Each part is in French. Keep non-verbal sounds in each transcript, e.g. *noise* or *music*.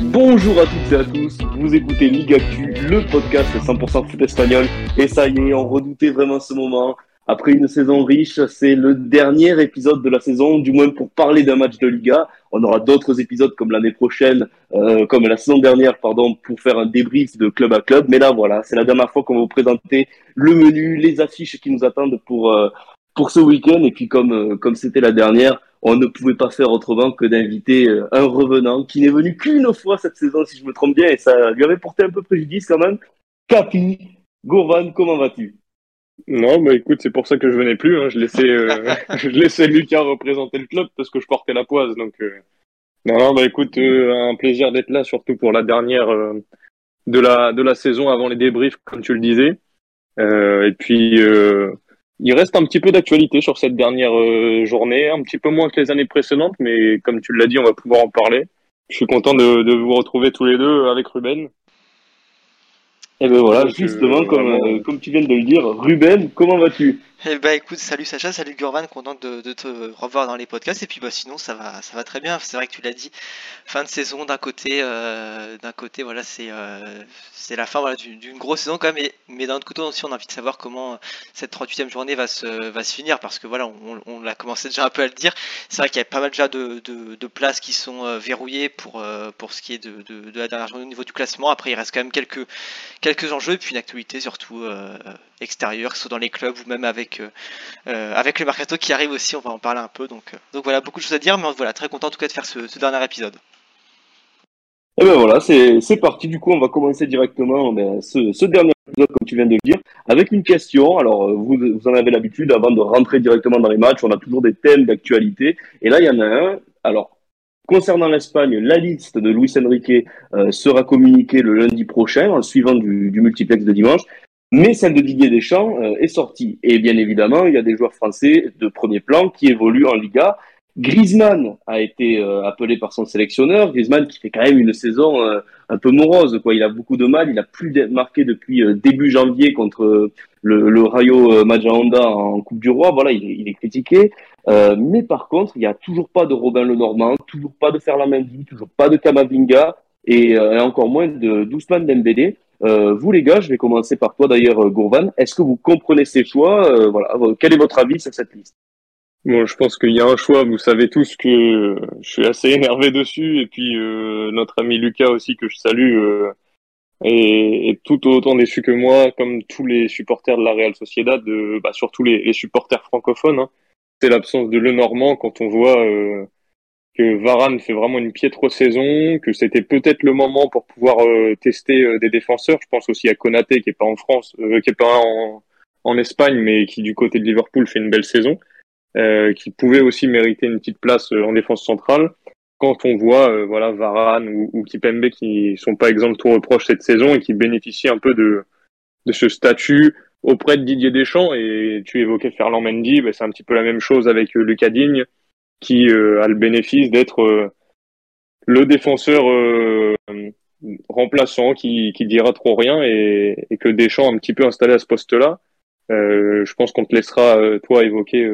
Bonjour à toutes et à tous, vous écoutez Actu, le podcast 100% foot espagnol. Et ça y est, on redoutait vraiment ce moment. Après une saison riche, c'est le dernier épisode de la saison, du moins pour parler d'un match de Liga. On aura d'autres épisodes comme l'année prochaine, euh, comme la saison dernière, pardon, pour faire un débrief de club à club. Mais là, voilà, c'est la dernière fois qu'on va vous présenter le menu, les affiches qui nous attendent pour euh, pour ce week-end. Et puis comme euh, comme c'était la dernière, on ne pouvait pas faire autrement que d'inviter un revenant qui n'est venu qu'une fois cette saison, si je me trompe bien, et ça lui avait porté un peu préjudice quand même. Capi, Gourvan, comment vas-tu? Non, bah écoute, c'est pour ça que je venais plus. Hein. Je laissais, euh, *laughs* *laughs* je laissais Lucas représenter le club parce que je portais la poise. Donc, euh, non, non, bah écoute, euh, un plaisir d'être là, surtout pour la dernière euh, de la de la saison avant les débriefs, comme tu le disais. Euh, et puis, euh, il reste un petit peu d'actualité sur cette dernière euh, journée, un petit peu moins que les années précédentes, mais comme tu l'as dit, on va pouvoir en parler. Je suis content de, de vous retrouver tous les deux avec Ruben. Et ben voilà, justement, euh, comme, euh, comme tu viens de le dire, Ruben, comment vas-tu? Eh bah écoute, salut Sacha, salut Gurvan, content de, te revoir dans les podcasts. Et puis bah sinon ça va, ça va très bien. C'est vrai que tu l'as dit, fin de saison d'un côté, euh, d'un côté voilà c'est euh, c'est la fin voilà d'une grosse saison quand même. Mais, d'un autre côté aussi on a envie de savoir comment cette 38e journée va se va se finir parce que voilà on, on l'a commencé déjà un peu à le dire. C'est vrai qu'il y a pas mal déjà de, de, places qui sont euh, verrouillées pour pour ce qui est de, de, la dernière journée au niveau du classement. Après il reste quand même quelques quelques enjeux et puis une actualité surtout extérieure, que ce soit dans les clubs ou même avec euh, euh, avec le mercato qui arrive aussi, on va en parler un peu. Donc, euh, donc voilà, beaucoup de choses à dire, mais voilà, très content en tout cas de faire ce, dernier épisode. Et ben voilà, c'est parti. Du coup, on va commencer directement ben, ce, dernier épisode, comme tu viens de le dire, avec une question. Alors, vous, en avez l'habitude, avant de rentrer directement dans les matchs, on a toujours des thèmes d'actualité. Et là, il y en a un. Alors, concernant l'Espagne, la liste de Luis Enrique sera communiquée le lundi prochain, en suivant du, du multiplex de dimanche. Mais celle de Didier Deschamps euh, est sortie. Et bien évidemment, il y a des joueurs français de premier plan qui évoluent en Liga. Griezmann a été euh, appelé par son sélectionneur. Griezmann qui fait quand même une saison euh, un peu morose. Quoi. Il a beaucoup de mal. Il a plus marqué depuis euh, début janvier contre euh, le, le Rayo euh, Majahonda en Coupe du Roi. Voilà, il est, il est critiqué. Mais par contre, il n'y a toujours pas de Robin Lenormand, toujours pas de Ferland Mendy, toujours pas de Kamavinga et, et encore moins de Doucement Dembélé. Euh, vous les gars, je vais commencer par toi d'ailleurs, euh, Gourvan. Est-ce que vous comprenez ces choix? Euh, Voilà, quel est votre avis sur cette liste? Bon, je pense qu'il y a un choix. Vous savez tous que je suis assez énervé dessus. Et puis euh, notre ami Lucas aussi que je salue euh, est, est tout autant déçu que moi, comme tous les supporters de la Real Sociedad, de, bah, surtout les, supporters francophones. Hein. C'est l'absence de Lenormand quand on voit euh, que Varane fait vraiment une piètre saison, que c'était peut-être le moment pour pouvoir euh, tester euh, des défenseurs. Je pense aussi à Konaté qui est pas en France, euh, qui est pas en, en Espagne, mais qui du côté de Liverpool fait une belle saison qui pouvait aussi mériter une petite place en défense centrale. Quand on voit voilà Varane ou, Kipembe qui sont pas exempts de tout reproche cette saison et qui bénéficient un peu de, de ce statut auprès de Didier Deschamps et tu évoquais Ferland Mendy, ben, c'est un petit peu la même chose avec Lucas Digne qui euh, a le bénéfice d'être euh, le défenseur euh, remplaçant qui, qui dira trop rien et, et que Deschamps a un petit peu installé à ce poste-là. Euh, je pense qu'on te laissera euh, toi évoquer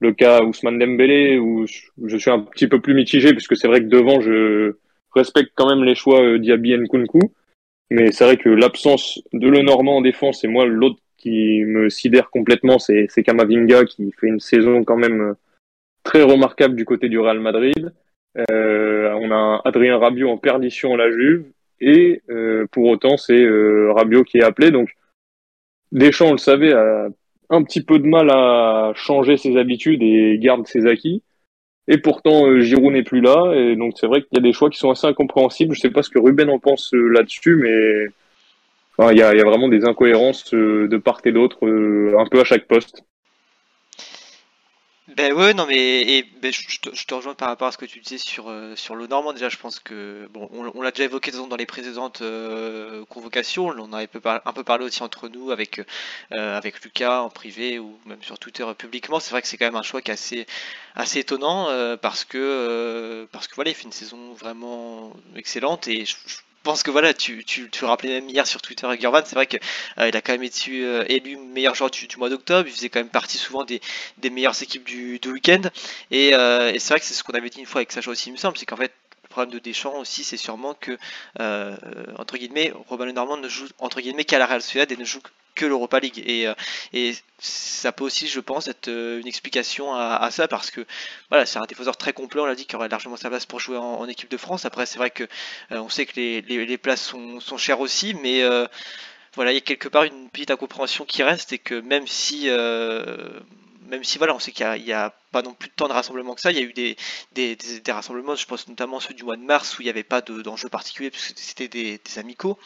le cas Ousmane Dembélé où je, suis un petit peu plus mitigé puisque c'est vrai que devant je respecte quand même les choix Diaby et Nkunku mais c'est vrai que l'absence de Lenormand en défense et moi l'autre qui me sidère complètement c'est Kamavinga qui fait une saison quand même très remarquable du côté du Real Madrid. Euh, on a Adrien Rabiot en perdition à la Juve. Et euh, pour autant c'est euh, Rabiot qui est appelé. Donc Deschamps on le savait a un petit peu de mal à changer ses habitudes et garde ses acquis. Et pourtant euh, Giroud n'est plus là. Et donc c'est vrai qu'il y a des choix qui sont assez incompréhensibles. Je sais pas ce que Ruben en pense là-dessus mais il y, a, vraiment des incohérences de part et d'autre, un peu à chaque poste. Ben ouais, non mais et, ben, je, te, je, te, rejoins par rapport à ce que tu disais sur euh, sur le Normand. Déjà, je pense que bon, on, l'a déjà évoqué dans les précédentes euh, convocations. On a un peu, parlé aussi entre nous avec euh, avec Lucas en privé ou même sur Twitter publiquement. C'est vrai que c'est quand même un choix qui est assez assez étonnant parce que parce que voilà, il fait une saison vraiment excellente et je, pense que voilà, tu, tu, tu rappelais même hier sur Twitter avec Gurvan, c'est vrai qu'il euh, a quand même été euh, élu meilleur joueur du, mois d'octobre, il faisait quand même partie souvent des, des meilleures équipes du, du week-end, et, euh, et c'est vrai que c'est ce qu'on avait dit une fois avec Sacha aussi, il me semble, c'est qu'en fait, le problème de Deschamps aussi, c'est sûrement que, euh, entre guillemets, Robin Normand ne joue entre guillemets qu'à la Real Sociedad et ne joue que l'Europa League. Et, euh, ça peut aussi, je pense, être euh, une explication à, ça parce que voilà, c'est un défenseur très complet. On l'a dit qu'il aurait largement sa place pour jouer en, équipe de France. Après, c'est vrai que on sait que les, places sont, sont, chères aussi, mais voilà, il y a quelque part une petite incompréhension qui reste et que même si même si voilà, on sait qu'il n'y a, pas non plus de temps de rassemblement que ça, il y a eu des, rassemblements, je pense notamment ceux du mois de mars où il n'y avait pas d'enjeu particulier puisque c'était des, amicaux.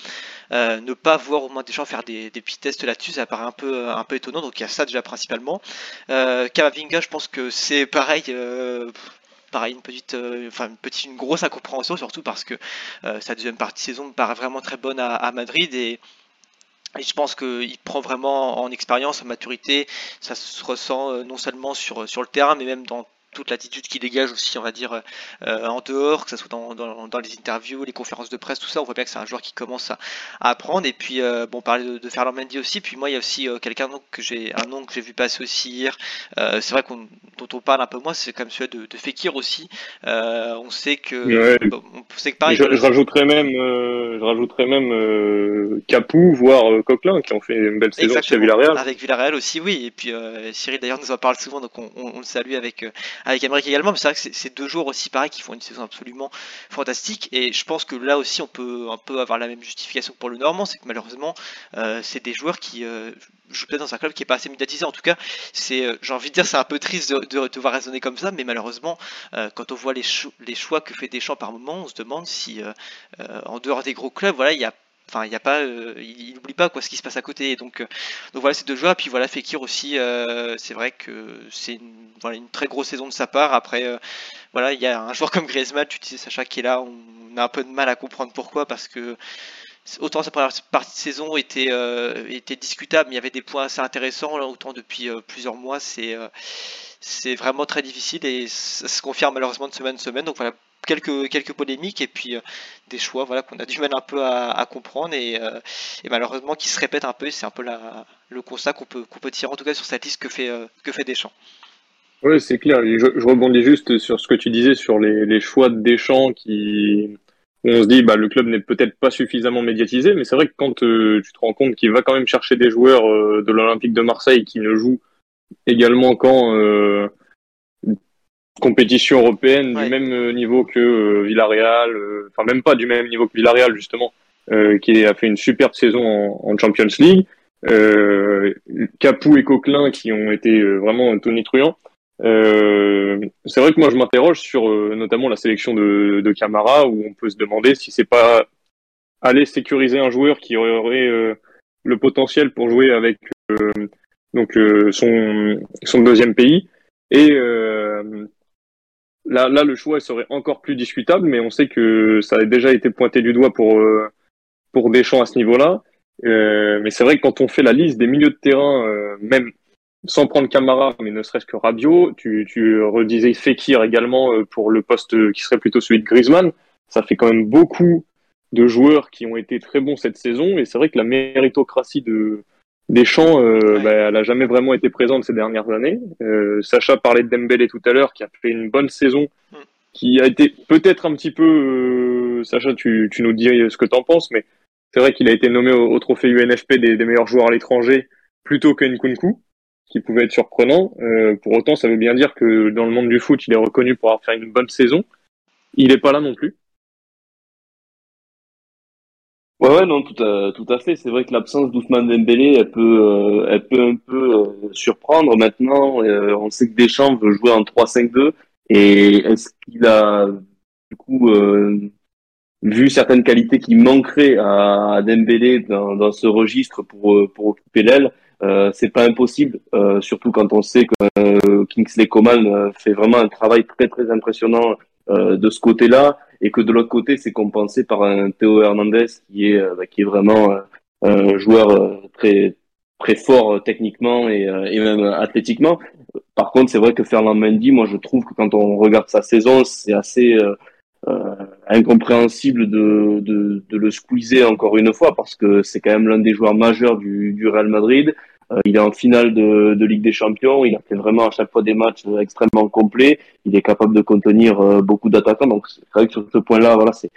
Euh, ne pas voir au moins des gens faire des, petits tests là-dessus, ça paraît un peu, un peu étonnant, donc il y a ça déjà principalement. Euh, je pense que c'est pareil. Euh, une petite, euh, enfin petite, grosse incompréhension surtout parce que sa deuxième partie de saison me paraît vraiment très bonne à, à Madrid et et je pense qu'il prend vraiment en expérience, en maturité. Ça se ressent euh, non seulement sur, sur le terrain, mais même dans toute l'attitude qu'il dégage aussi, on va dire, euh, en dehors, que ce soit dans, dans, les interviews, les conférences de presse, tout ça, on voit bien que c'est un joueur qui commence à, apprendre. Et puis, euh, bon, parler de, de Ferland Mendy aussi. Puis moi, il y a aussi euh, quelqu'un que j'ai, un nom que j'ai vu passer aussi hier. c'est vrai qu'on, dont on parle un peu moins, c'est comme celui de, de Fekir aussi. on sait que, on sait que pareil. Je, je rajouterais même, je rajouterais même Capou, voire Coquelin, qui ont fait une belle saison chez Villarreal. Avec Villarreal aussi, oui. Et puis Cyril d'ailleurs nous en parle souvent, donc on, on, on le salue avec avec Amérique également, mais c'est vrai que c'est deux joueurs aussi pareil qui font une saison absolument fantastique. Et je pense que là aussi on peut un peu avoir la même justification pour le Normand, c'est que malheureusement euh, c'est des joueurs qui euh, jouent peut-être dans un club qui est pas assez médiatisé. En tout cas, c'est, euh, j'ai envie de dire, c'est un peu triste de, voir raisonner comme ça, mais malheureusement, quand on voit les, les, choix que fait Deschamps par moment, on se demande si en dehors des gros clubs, voilà, il y a Enfin, euh, il n'oublie pas quoi ce qui se passe à côté. donc, euh, donc voilà, ces deux joueurs. Puis voilà, Fekir aussi. Euh, c'est vrai que c'est une, très grosse saison de sa part. Après, voilà, il y a un joueur comme Griezmann, tu disais Sacha qui est là. On a un peu de mal à comprendre pourquoi parce que autant sa première partie de saison était, était discutable, mais il y avait des points assez intéressants. autant depuis plusieurs mois, c'est c'est vraiment très difficile et ça se confirme malheureusement de semaine en semaine. Donc voilà, quelques, quelques polémiques et puis euh, des choix voilà, qu'on a du mal un peu à, comprendre et, euh, et, malheureusement qui se répètent un peu. C'est un peu le constat qu'on peut, qu'on peut tirer en tout cas sur cette liste que fait, euh, que fait Deschamps. Oui, c'est clair. Je, rebondis juste sur ce que tu disais sur les, les choix de Deschamps qui, on se dit bah le club n'est peut-être pas suffisamment médiatisé, mais c'est vrai que quand tu te rends compte qu'il va quand même chercher des joueurs de l'Olympique de Marseille qui ne jouent également quand compétition européenne du même euh, niveau que euh, Villarreal, euh, enfin même pas du même niveau que Villarreal justement, qui a fait une superbe saison en, Champions League. Capou et Coquelin qui ont été vraiment tonitruants. Euh, c'est vrai que moi je m'interroge sur notamment la sélection de, de Camara où on peut se demander si c'est pas aller sécuriser un joueur qui aurait le potentiel pour jouer avec donc son son deuxième pays et Là, là, le choix serait encore plus discutable, mais on sait que ça a déjà été pointé du doigt pour euh, pour Deschamps à ce niveau-là. Euh, mais c'est vrai que quand on fait la liste des milieux de terrain, euh, même sans prendre Camara, mais ne serait-ce que Rabiot, tu, tu redisais Fekir également euh, pour le poste qui serait plutôt celui de Griezmann. Ça fait quand même beaucoup de joueurs qui ont été très bons cette saison, et c'est vrai que la méritocratie de Deschamps, euh, bah, elle a jamais vraiment été présente ces dernières années. Euh, Sacha parlait de Dembélé tout à l'heure, qui a fait une bonne saison, mm. qui a été peut-être un petit peu, euh, Sacha, tu, tu nous dis ce que t'en penses, mais c'est vrai qu'il a été nommé au, trophée UNFP des, des, meilleurs joueurs à l'étranger plutôt que Nkunku, qui pouvait être surprenant. Euh, pour autant, ça veut bien dire que dans le monde du foot, il est reconnu pour avoir fait une bonne saison. Il n'est pas là non plus. Ouais, ouais, non, tout à, tout à fait. C'est vrai que l'absence d'Ousmane Dembélé, elle peut, euh, elle peut un peu euh, surprendre. Maintenant, euh, on sait que Deschamps veut jouer en 3-5-2. Et est-ce qu'il a, du coup, vu certaines qualités qui manqueraient à, à Dembélé dans, dans ce registre pour, pour occuper l'aile, c'est pas impossible, surtout quand on sait que Kingsley Coman fait vraiment un travail très très impressionnant de ce côté-là, et que de l'autre côté, c'est compensé par un Théo Hernandez qui est bah, qui est vraiment un joueur très très fort techniquement et, et même athlétiquement. Par contre, c'est vrai que Fernand Mendy, moi je trouve que quand on regarde sa saison, c'est assez euh, incompréhensible de, de, de, le squeezer encore une fois parce que c'est quand même l'un des joueurs majeurs du, du Real Madrid. Euh, il est en finale de, de, Ligue des Champions. Il a fait vraiment à chaque fois des matchs extrêmement complets. Il est capable de contenir euh, beaucoup d'attaquants. Donc c'est vrai que sur ce point-là, voilà, c'est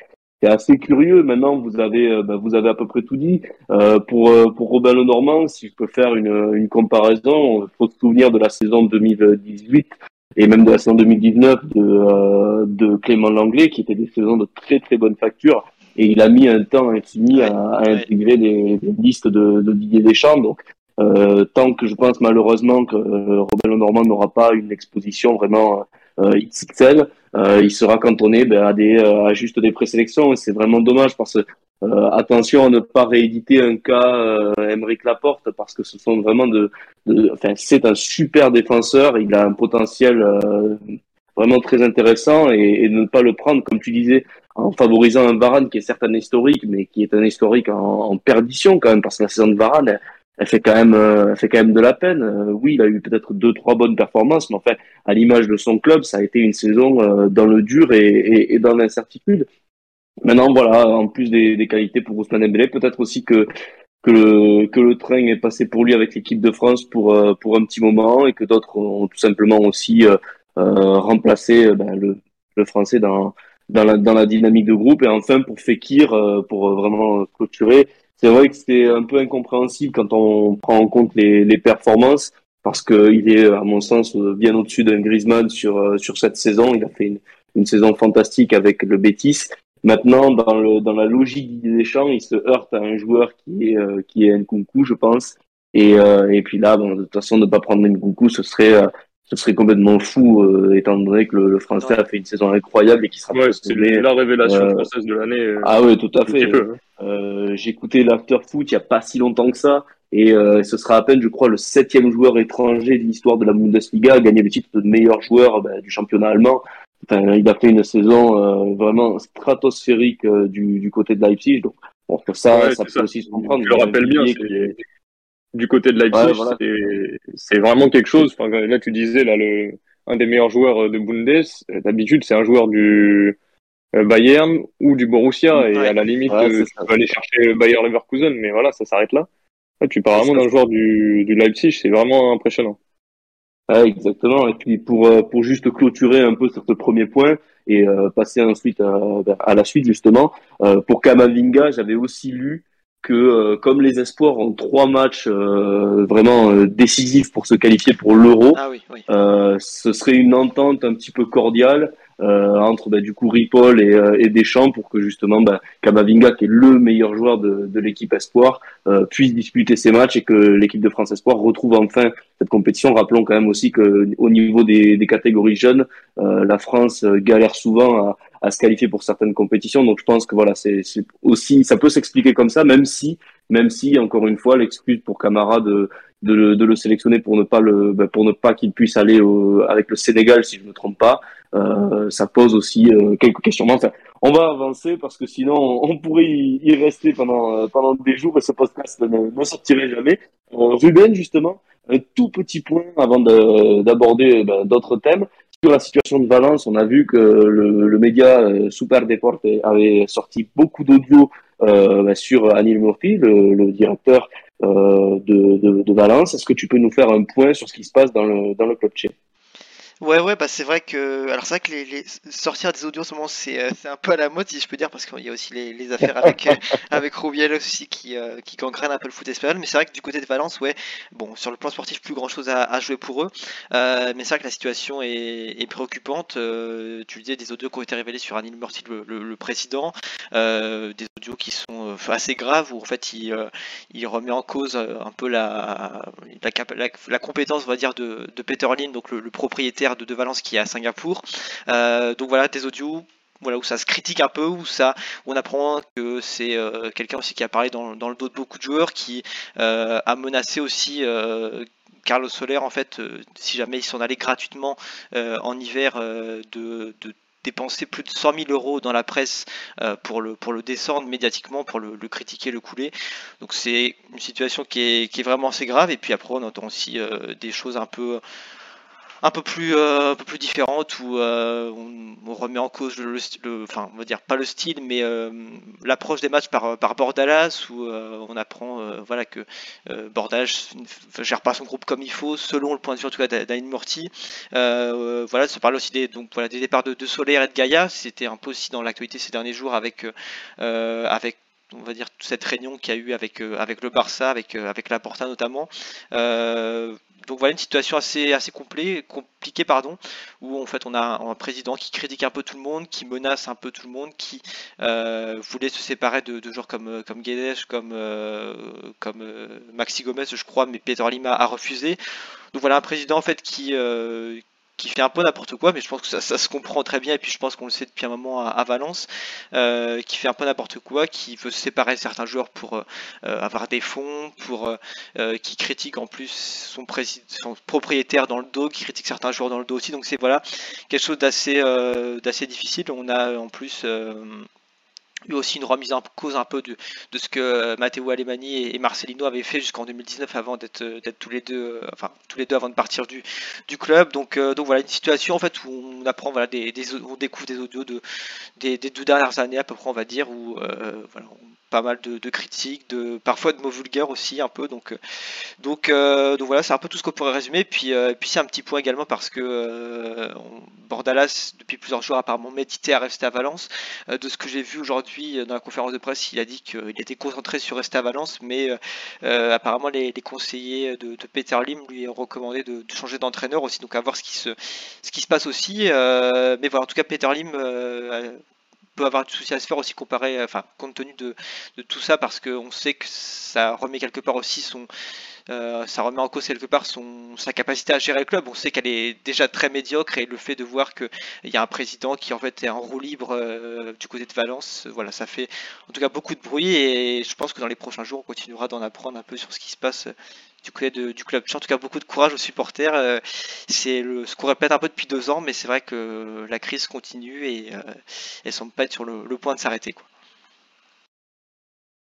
c'est assez curieux. Maintenant, vous avez, ben, vous avez à peu près tout dit. Euh, pour pour Robin Lenormand, si je peux faire une, une comparaison, il faut se souvenir de la saison 2018 et même de la saison 2019 de, euh, de Clément Langlais, qui était des saisons de très très bonne facture. Et il a mis un temps infini à, à intégrer des, listes de, de Didier Deschamps. Donc, euh, tant que je pense malheureusement que euh, Robin Normand n'aura pas une exposition vraiment euh, XXL, euh, il sera cantonné ben, à, des, à juste des présélections. Et c'est vraiment dommage parce que euh, attention à ne pas rééditer un cas euh, Emeric Laporte parce que ce sont vraiment de, de enfin c'est un super défenseur, il a un potentiel euh, vraiment très intéressant et, et, ne pas le prendre comme tu disais en favorisant un Varane qui est certes un historique mais qui est un historique en, en perdition quand même parce que la saison de Varane fait quand même euh, elle fait quand même de la peine. Euh, oui, il a eu peut-être deux trois bonnes performances mais en fait à l'image de son club, ça a été une saison dans le dur et, et, et dans l'incertitude. Maintenant, voilà, en plus des, des qualités pour Ousmane Dembélé, peut-être aussi que que le, que le train est passé pour lui avec l'équipe de France pour euh, pour un petit moment et que d'autres ont tout simplement aussi euh, euh remplacé euh, ben, le, le français dans dans la, dans la dynamique de groupe et enfin pour Fekir pour vraiment clôturer c'est vrai que c'était un peu incompréhensible quand on prend en compte les, les performances parce que il est à mon sens bien au-dessus d'un Griezmann sur sur cette saison il a fait une, une saison fantastique avec le Betis Maintenant, dans, le, dans la logique des champs, il se heurte à un joueur qui est, euh, qui est Nkunku, je pense. Et, euh, et puis là, bon, de toute façon, ne pas prendre Nkunku, ce serait, euh, ce serait complètement fou, euh, étant donné que le, le Français a fait une saison incroyable et qui sera ouais, c'est la révélation française de l'année. ah oui, tout à fait. J'ai écouté l'After Foot il n'y a pas si longtemps que ça. Et ce sera à peine, je crois, le septième joueur étranger de l'histoire de la Bundesliga à gagner le titre de meilleur joueur bah, du championnat allemand. Enfin, il a fait une saison euh, vraiment stratosphérique euh, du, du côté de Leipzig. Donc, bon, ça, ça peut ça. aussi se comprendre. Je le rappelle bien. Du côté de Leipzig, ouais, voilà. c'est vraiment quelque chose. Enfin, là, tu disais, là, le, un des meilleurs joueurs de Bundes, d'habitude, c'est un joueur du euh, Bayern ou du Borussia. Ouais, et à la limite, ouais, tu peux aller chercher Bayer Leverkusen, mais voilà, ça s'arrête là. là. Tu parles vraiment d'un joueur du, du Leipzig, c'est vraiment impressionnant. Ah, exactement. Et puis pour euh, pour juste clôturer un peu sur ce premier point et euh, passer ensuite à, à, la suite justement, euh, pour Kamavinga, j'avais aussi lu que euh, comme les espoirs ont trois matchs euh, vraiment décisifs pour se qualifier pour l'Euro, ah oui, oui. ce serait une entente un petit peu cordiale euh, entre bah, du coup Ripoll et, euh, et, Deschamps pour que justement bah, Kamavinga, qui est le meilleur joueur de, de l'équipe Espoir, euh, puisse disputer ses matchs et que l'équipe de France Espoir retrouve enfin cette compétition. Rappelons quand même aussi que au niveau des, des catégories jeunes, euh, la France galère souvent à, à, se qualifier pour certaines compétitions. Donc je pense que voilà, c'est aussi ça peut s'expliquer comme ça, même si même si encore une fois l'excuse pour Camara de de le, de le, sélectionner pour ne pas le bah, pour ne pas qu'il puisse aller au, avec le Sénégal si je ne me trompe pas euh, ça pose aussi euh, quelques questions. Enfin, on va avancer parce que sinon on pourrait y, y rester pendant euh, pendant des jours et ce podcast ne, ne sortirait jamais. Euh, Ruben justement, un tout petit point avant d'aborder ben, d'autres thèmes la situation de Valence. On a vu que le, média euh, Super Deporte avait sorti beaucoup d'audio ben, sur Anil Murphy, le, directeur de, de, de, Valence. Est-ce que tu peux nous faire un point sur ce qui se passe dans le dans le club tchèque? Ouais, ouais, bah c'est vrai que. Alors, c'est vrai que les, les, sortir des audios en ce moment, c'est euh, un peu à la mode, si je peux dire, parce qu'il y a aussi les, les affaires avec, euh, *laughs* avec Rubiel aussi qui, euh, qui gangrènent un peu le foot espagnol. Mais c'est vrai que du côté de Valence, ouais, bon, sur le plan sportif, plus grand chose à, à jouer pour eux. Euh, mais c'est vrai que la situation est, est préoccupante. tu le disais, des audios qui ont été révélés sur Anil Murti, le, le, le, président, des audios qui sont assez graves, où en fait, il, il remet en cause un peu la, la, la, la compétence, on va dire, de, de Peter Lin, donc le, le propriétaire de, de Valence qui est à Singapour. Euh, donc voilà, des audios voilà, où ça se critique un peu, où, ça, on apprend que c'est quelqu'un aussi qui a parlé dans, le dos de beaucoup de joueurs, qui a menacé aussi Carlos Soler, en fait, si jamais ils sont allés gratuitement en hiver de, dépenser plus de 100 000 euros dans la presse pour, le, pour le descendre médiatiquement, pour le, critiquer, le couler. Donc c'est une situation qui est, qui est, vraiment assez grave. Et puis après, on entend aussi des choses un peu un peu plus euh, un peu plus différente où euh, on, remet en cause le, le, enfin on va dire pas le style mais euh, l'approche des matchs par par Bordalas où on apprend voilà que Bordalas gère pas son groupe comme il faut selon le point de vue en tout cas d'Aline Morty voilà se parle aussi des donc voilà des départs de, de Solaire et de Gaïa. C'était un peu aussi dans l'actualité ces derniers jours avec avec on va dire cette réunion qu'il y a eu avec, avec le Barça, avec, avec la Porta notamment. Donc voilà une situation assez, assez compliquée pardon, où en fait on a un, président qui critique un peu tout le monde, qui menace un peu tout le monde, qui euh, voulait se séparer de, joueurs comme, comme Guedes, comme, euh, comme euh, Maxi Gomez je crois, mais Peter Lima a refusé. Donc voilà un président en fait qui, qui fait un peu n'importe quoi, mais je pense que ça, se comprend très bien, et puis je pense qu'on le sait depuis un moment à, Valence, euh, qui fait un peu n'importe quoi, qui veut séparer certains joueurs pour euh, avoir des fonds, pour euh, qui critique en plus son, son, propriétaire dans le dos, qui critique certains joueurs dans le dos aussi, donc c'est voilà quelque chose d'assez d'assez difficile. On a en plus eu aussi une remise en cause un peu de, de ce que Matteo Alemani et, Marcelino avaient fait jusqu'en 2019 avant d'être d'être tous les deux enfin tous les deux avant de partir du, du club donc euh, donc voilà une situation en fait où on apprend voilà des, on découvre des audios de des, des, deux dernières années à peu près on va dire où euh, voilà pas mal de, critiques, de parfois de mots vulgaires aussi un peu. Donc, euh, donc, euh, donc voilà, c'est un peu tout ce qu'on pourrait résumer. Puis, euh, puis c'est un petit point également parce que Bordalas, depuis plusieurs jours, apparemment médité à rester à Valence. de ce que j'ai vu aujourd'hui dans la conférence de presse, il a dit qu'il était concentré sur rester à Valence, mais apparemment les, conseillers de, Peter Lim lui ont recommandé de, changer d'entraîneur aussi. Donc à voir ce qui se, ce qui se passe aussi. mais voilà, en tout cas, Peter Lim peut avoir du souci à se faire aussi comparé, enfin compte tenu de, tout ça, parce qu'on sait que ça remet quelque part aussi son, euh, ça remet en cause quelque part son, sa capacité à gérer le club. On sait qu'elle est déjà très médiocre et le fait de voir qu'il y a un président qui en fait est en roue libre euh, du côté de Valence, voilà, ça fait en tout cas beaucoup de bruit et je pense que dans les prochains jours on continuera d'en apprendre un peu sur ce qui se passe du côté du club. En tout cas, beaucoup de courage aux supporters. Euh, c'est ce qu'on répète un peu depuis deux ans, mais c'est vrai que la crise continue et euh, elle semble pas être sur le, point de s'arrêter. Quoi.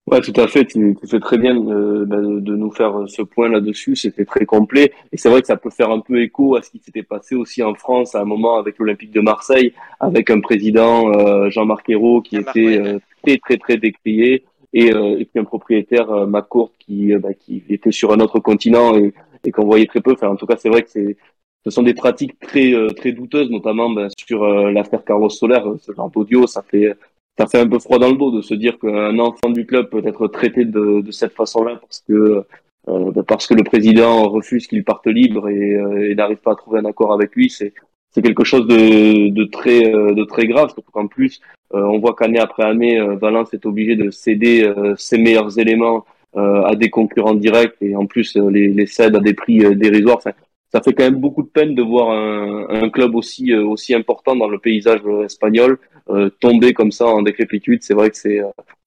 Ouais, tout à fait. Tu, fais très bien euh, bah, de, nous faire ce point là-dessus. C'était très complet. Et c'est vrai que ça peut faire un peu écho à ce qui s'était passé aussi en France à un moment avec l'Olympique de Marseille, avec un président, Jean-Marc Ayrault, qui était très, très, très décrié et, euh, et puis un propriétaire euh, McCourt qui, euh, bah, qui était sur un autre continent et, et qu'on voyait très peu. Enfin, en tout cas, c'est vrai que c'est ce sont des pratiques très euh, très douteuses, notamment bah, sur l'affaire Carlos Soler. Ce genre d'audio, ça fait ça fait un peu froid dans le dos de se dire qu'un enfant du club peut être traité de, de cette façon-là parce que bah, parce que le président refuse qu'il parte libre et, et n'arrive pas à trouver un accord avec lui. C'est c'est quelque chose de, de très de très grave, surtout qu'en plus euh, on voit qu'année après année, euh, Valence est obligé de céder euh, ses meilleurs éléments à des concurrents directs et en plus les, les cède à des prix dérisoires. Enfin, ça fait quand même beaucoup de peine de voir un, un club aussi aussi important dans le paysage espagnol tomber comme ça en décrépitude. C'est vrai que c'est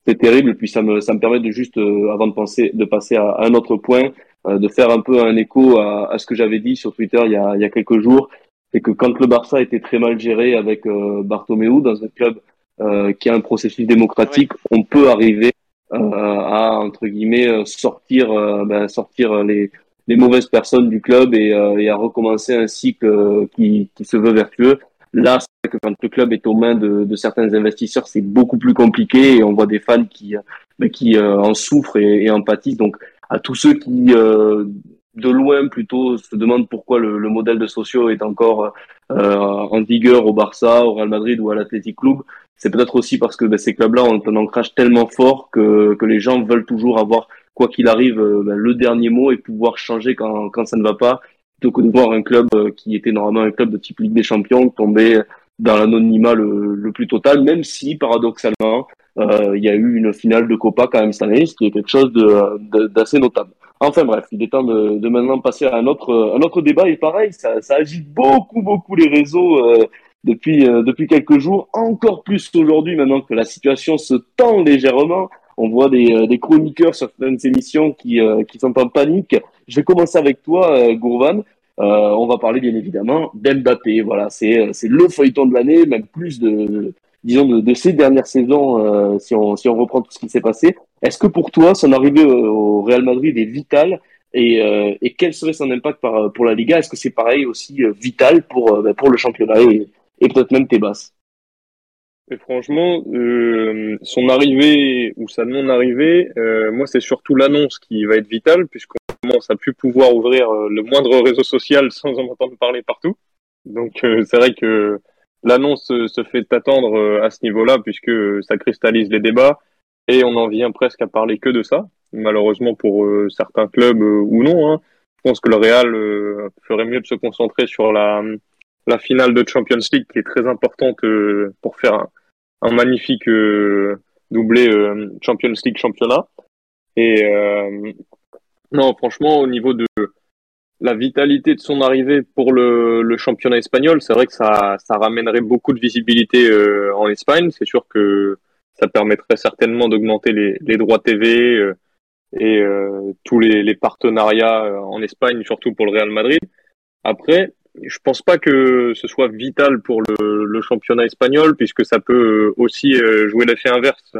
c'est terrible. Puis ça me ça me permet de juste avant de penser de passer à, un autre point, de faire un peu un écho à, à ce que j'avais dit sur Twitter il y a il y a quelques jours, c'est que quand le Barça était très mal géré avec Bartomeu dans un club euh, qui a un processus démocratique, on peut arriver euh, à entre guillemets euh, sortir ben, sortir les les mauvaises personnes du club et, et à recommencer un cycle qui, qui se veut vertueux. Là, c'est que quand le club est aux mains de, de certains investisseurs, c'est beaucoup plus compliqué et on voit des fans qui, ben, qui en souffrent et, et en pâtissent. Donc, à tous ceux qui, de loin plutôt se demandent pourquoi le, le modèle de Socio est encore en vigueur au Barça, au Real Madrid ou à l'Athletic Club, c'est peut-être aussi parce que ben, ces clubs-là ont un ancrage tellement fort que, que les gens veulent toujours avoir, quoi qu'il arrive, euh, ben, le dernier mot et pouvoir changer quand, quand ça ne va pas, plutôt que de voir un club euh, qui était normalement un club de type Ligue des Champions tomber dans l'anonymat le, le, plus total, même si paradoxalement euh, il y a eu une finale de Copa quand même cette année, ce qui est quelque chose d'assez notable. Enfin bref, il est temps de, de, maintenant passer à un autre, un autre débat et pareil, ça, ça agite beaucoup beaucoup les réseaux depuis euh, depuis quelques jours, encore plus aujourd'hui maintenant que la situation se tend légèrement. On voit des, euh, des chroniqueurs sur certaines émissions qui qui sont en panique. Je vais commencer avec toi, Gourvan. on va parler bien évidemment d'Mbappé. Voilà, c'est c'est le feuilleton de l'année, même plus de, disons de, de, ces dernières saisons si on si on reprend tout ce qui s'est passé. Est-ce que pour toi son arrivée au Real Madrid est vitale et, euh, et, quel serait son impact par, pour la Liga? Est-ce que c'est pareil aussi euh, vital pour, euh, ben, pour le championnat et peut-être même tes basses et franchement, euh, son arrivée ou sa non-arrivée, euh, moi c'est surtout l'annonce qui va être vitale puisqu'on commence à plus pouvoir ouvrir le moindre réseau social *laughs* sans en entendre parler partout. Donc c'est vrai que l'annonce se fait attendre à ce niveau-là puisque ça cristallise les débats et on en vient presque à parler que de ça malheureusement pour euh, certains clubs euh, ou non. Hein. Je pense que le Real euh, ferait mieux de se concentrer sur la, la finale de Champions League qui est très importante pour faire un, un magnifique doublé Champions League championnat. Et non, franchement, au niveau de la vitalité de son arrivée pour le, le championnat espagnol, c'est vrai que ça, ça ramènerait beaucoup de visibilité en Espagne. C'est sûr que ça permettrait certainement d'augmenter les, les droits TV, et euh, tous les, les, partenariats euh, en Espagne, surtout pour le Real Madrid. Après, je pense pas que ce soit vital pour le, le championnat espagnol, puisque ça peut aussi euh, jouer l'effet inverse.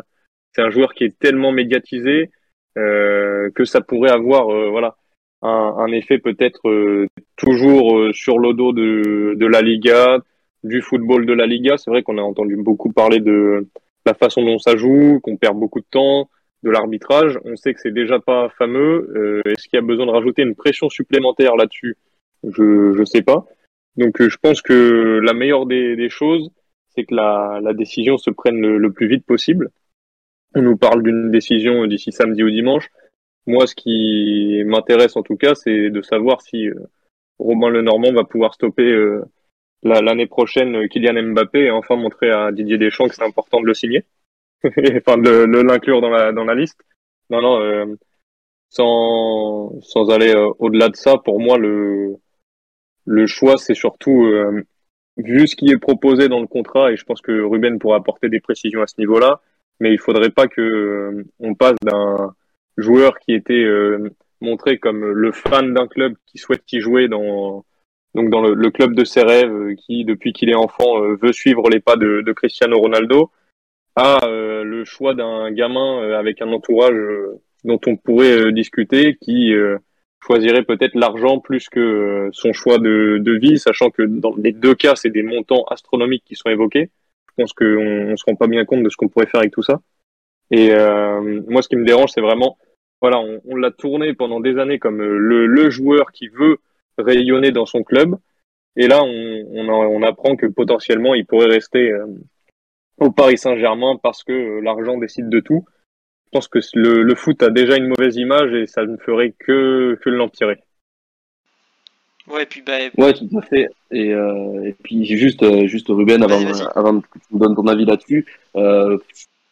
C'est un joueur qui est tellement médiatisé euh, que ça pourrait avoir voilà un, un effet peut-être toujours sur le dos de, de la Liga, du football de la Liga. C'est vrai qu'on a entendu beaucoup parler de la façon dont ça joue, qu'on perd beaucoup de temps, de l'arbitrage. On sait que c'est déjà pas fameux. Euh, est-ce qu'il y a besoin de rajouter une pression supplémentaire là-dessus? Je je sais pas. Donc euh, je pense que la meilleure des, choses, c'est que la, la, décision se prenne le, plus vite possible. On nous parle d'une décision d'ici samedi ou dimanche. Moi, ce qui m'intéresse en tout cas, c'est de savoir si euh, Romain Lenormand va pouvoir stopper l'année prochaine Kylian Mbappé et enfin montrer à Didier Deschamps que c'est important de le signer. *laughs* enfin de, l'inclure dans la dans la liste. Non non, euh, sans sans aller euh, au-delà de ça, pour moi le le choix c'est surtout euh, vu ce qui est proposé dans le contrat et je pense que Ruben pourra apporter des précisions à ce niveau-là, mais il faudrait pas que on passe d'un joueur qui était montré comme le fan d'un club qui souhaite y jouer dans donc dans le, club de ses rêves, qui depuis qu'il est enfant veut suivre les pas de, de Cristiano Ronaldo, à euh, le choix d'un gamin euh, avec un entourage euh, dont on pourrait discuter, qui choisirait peut-être l'argent plus que son choix de, de, vie, sachant que dans les deux cas, c'est des montants astronomiques qui sont évoqués. Je pense qu'on ne se rend pas bien compte de ce qu'on pourrait faire avec tout ça. Et moi, ce qui me dérange, c'est vraiment, voilà, on, l'a tourné pendant des années comme le, le, joueur qui veut rayonner dans son club. Et là, on, on, apprend que potentiellement, il pourrait rester au Paris Saint-Germain parce que euh, l'argent décide de tout. Je pense que le, le, foot a déjà une mauvaise image et ça ne ferait que, que l'empirer. Ouais, puis bah, ouais, tout à fait. Et, euh, et puis juste, euh, juste Ruben, avant, avant que tu me donnes ton avis là-dessus, euh,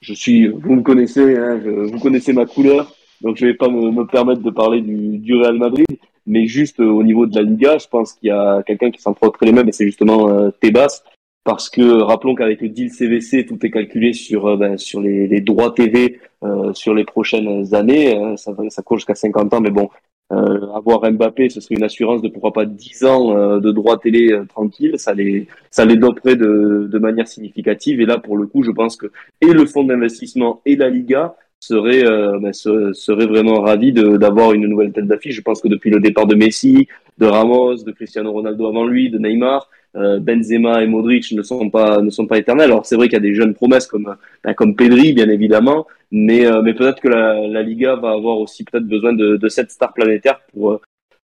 je suis, vous me connaissez, hein, vous connaissez ma couleur, donc je vais pas me, me permettre de parler du, du, Real Madrid, mais juste euh, au niveau de la Liga, je pense qu'il y a quelqu'un qui s'en frotte les mêmes, et c'est justement euh, Tebas parce que rappelons qu'avec le deal CVC, tout est calculé sur euh, ben, sur les, les, droits TV euh, sur les prochaines années. Hein, ça, ça court jusqu'à 50 ans, mais bon, euh, avoir Mbappé, ce serait une assurance de pourquoi pas 10 ans euh, de droits télé euh, tranquille. Ça les ça les doperait de, de manière significative. Et là, pour le coup, je pense que et le fonds d'investissement et la Liga seraient ben, seraient vraiment ravis d'avoir une nouvelle tête d'affiche. Je pense que depuis le départ de Messi, de Ramos, de Cristiano Ronaldo avant lui, de Neymar, euh, Benzema et Modric ne sont pas ne sont pas éternels. Alors c'est vrai qu'il y a des jeunes promesses comme ben, comme Pedri bien évidemment, mais euh, mais peut-être que la, Liga va avoir aussi peut-être besoin de, cette star planétaire pour euh,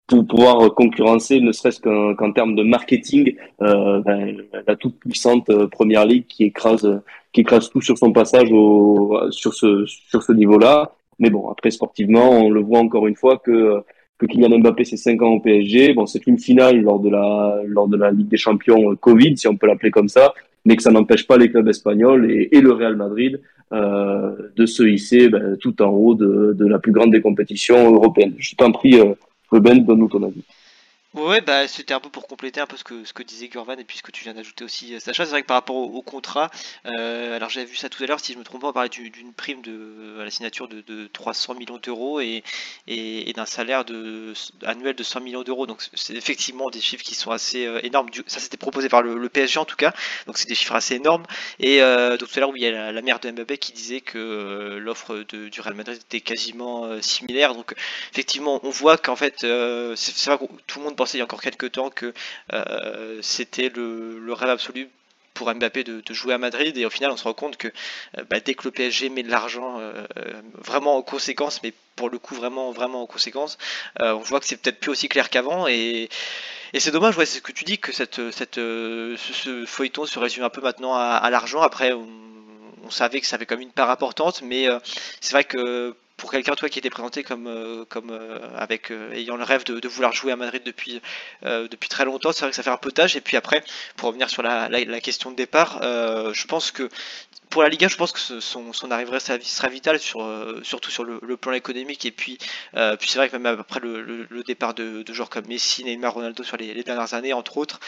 pour pouvoir concurrencer, ne serait-ce qu'en termes de marketing, euh, ben, la toute puissante première ligue qui écrase qui écrase tout sur son passage au sur ce sur ce niveau-là. Mais bon, après sportivement, on le voit encore une fois que que Kylian Mbappé c'est 5 ans au PSG. Bon, c'est une finale lors de la lors de la Ligue des Champions euh, Covid, si on peut l'appeler comme ça, mais que ça n'empêche pas les clubs espagnols et, et le Real Madrid euh, de se hisser ben, tout en haut de, de, la plus grande des compétitions européennes. Je t'en prie, euh, Ruben, donne-nous ton avis. Ouais, bah c'était un peu pour compléter un peu ce que ce que disait Gurvan et puis ce que tu viens d'ajouter aussi euh, Sacha. C'est vrai que par rapport au, contrat, euh, alors j'avais vu ça tout à l'heure, si je me trompe pas, on parlait d'une prime de à la signature de, de 300 millions d'euros et, et, d'un salaire de annuel de 100 millions d'euros. Donc c'est effectivement des chiffres qui sont assez euh, énormes. Ça c'était proposé par le, PSG en tout cas, donc c'est des chiffres assez énormes. Et donc tout à l'heure, il y a la, mère de Mbappé qui disait que l'offre du Real Madrid était quasiment similaire. Donc effectivement, on voit qu'en fait, c'est vrai que tout le monde il y a encore quelques temps que euh, c'était le, rêve absolu pour Mbappé de, jouer à Madrid. Et au final on se rend compte que euh, bah, dès que le PSG met de l'argent euh, vraiment en conséquence mais pour le coup vraiment vraiment en conséquence on voit que c'est peut-être plus aussi clair qu'avant. Et, c'est dommage ouais, c'est ce que tu dis que cette, ce, feuilleton se résume un peu maintenant à, l'argent. Après on, savait que ça avait comme une part importante mais c'est vrai que pour quelqu'un toi qui était présenté comme euh, comme euh, avec euh, ayant le rêve de, vouloir jouer à Madrid depuis depuis très longtemps c'est vrai que ça fait un peu et puis après pour revenir sur la, question de départ je pense que pour la Liga, je pense que son, arrivée sera vitale, sur, surtout sur le, plan économique. Et puis, puis c'est vrai que même après le, départ de, joueurs comme Messi, Neymar, Ronaldo sur les, dernières années, entre autres,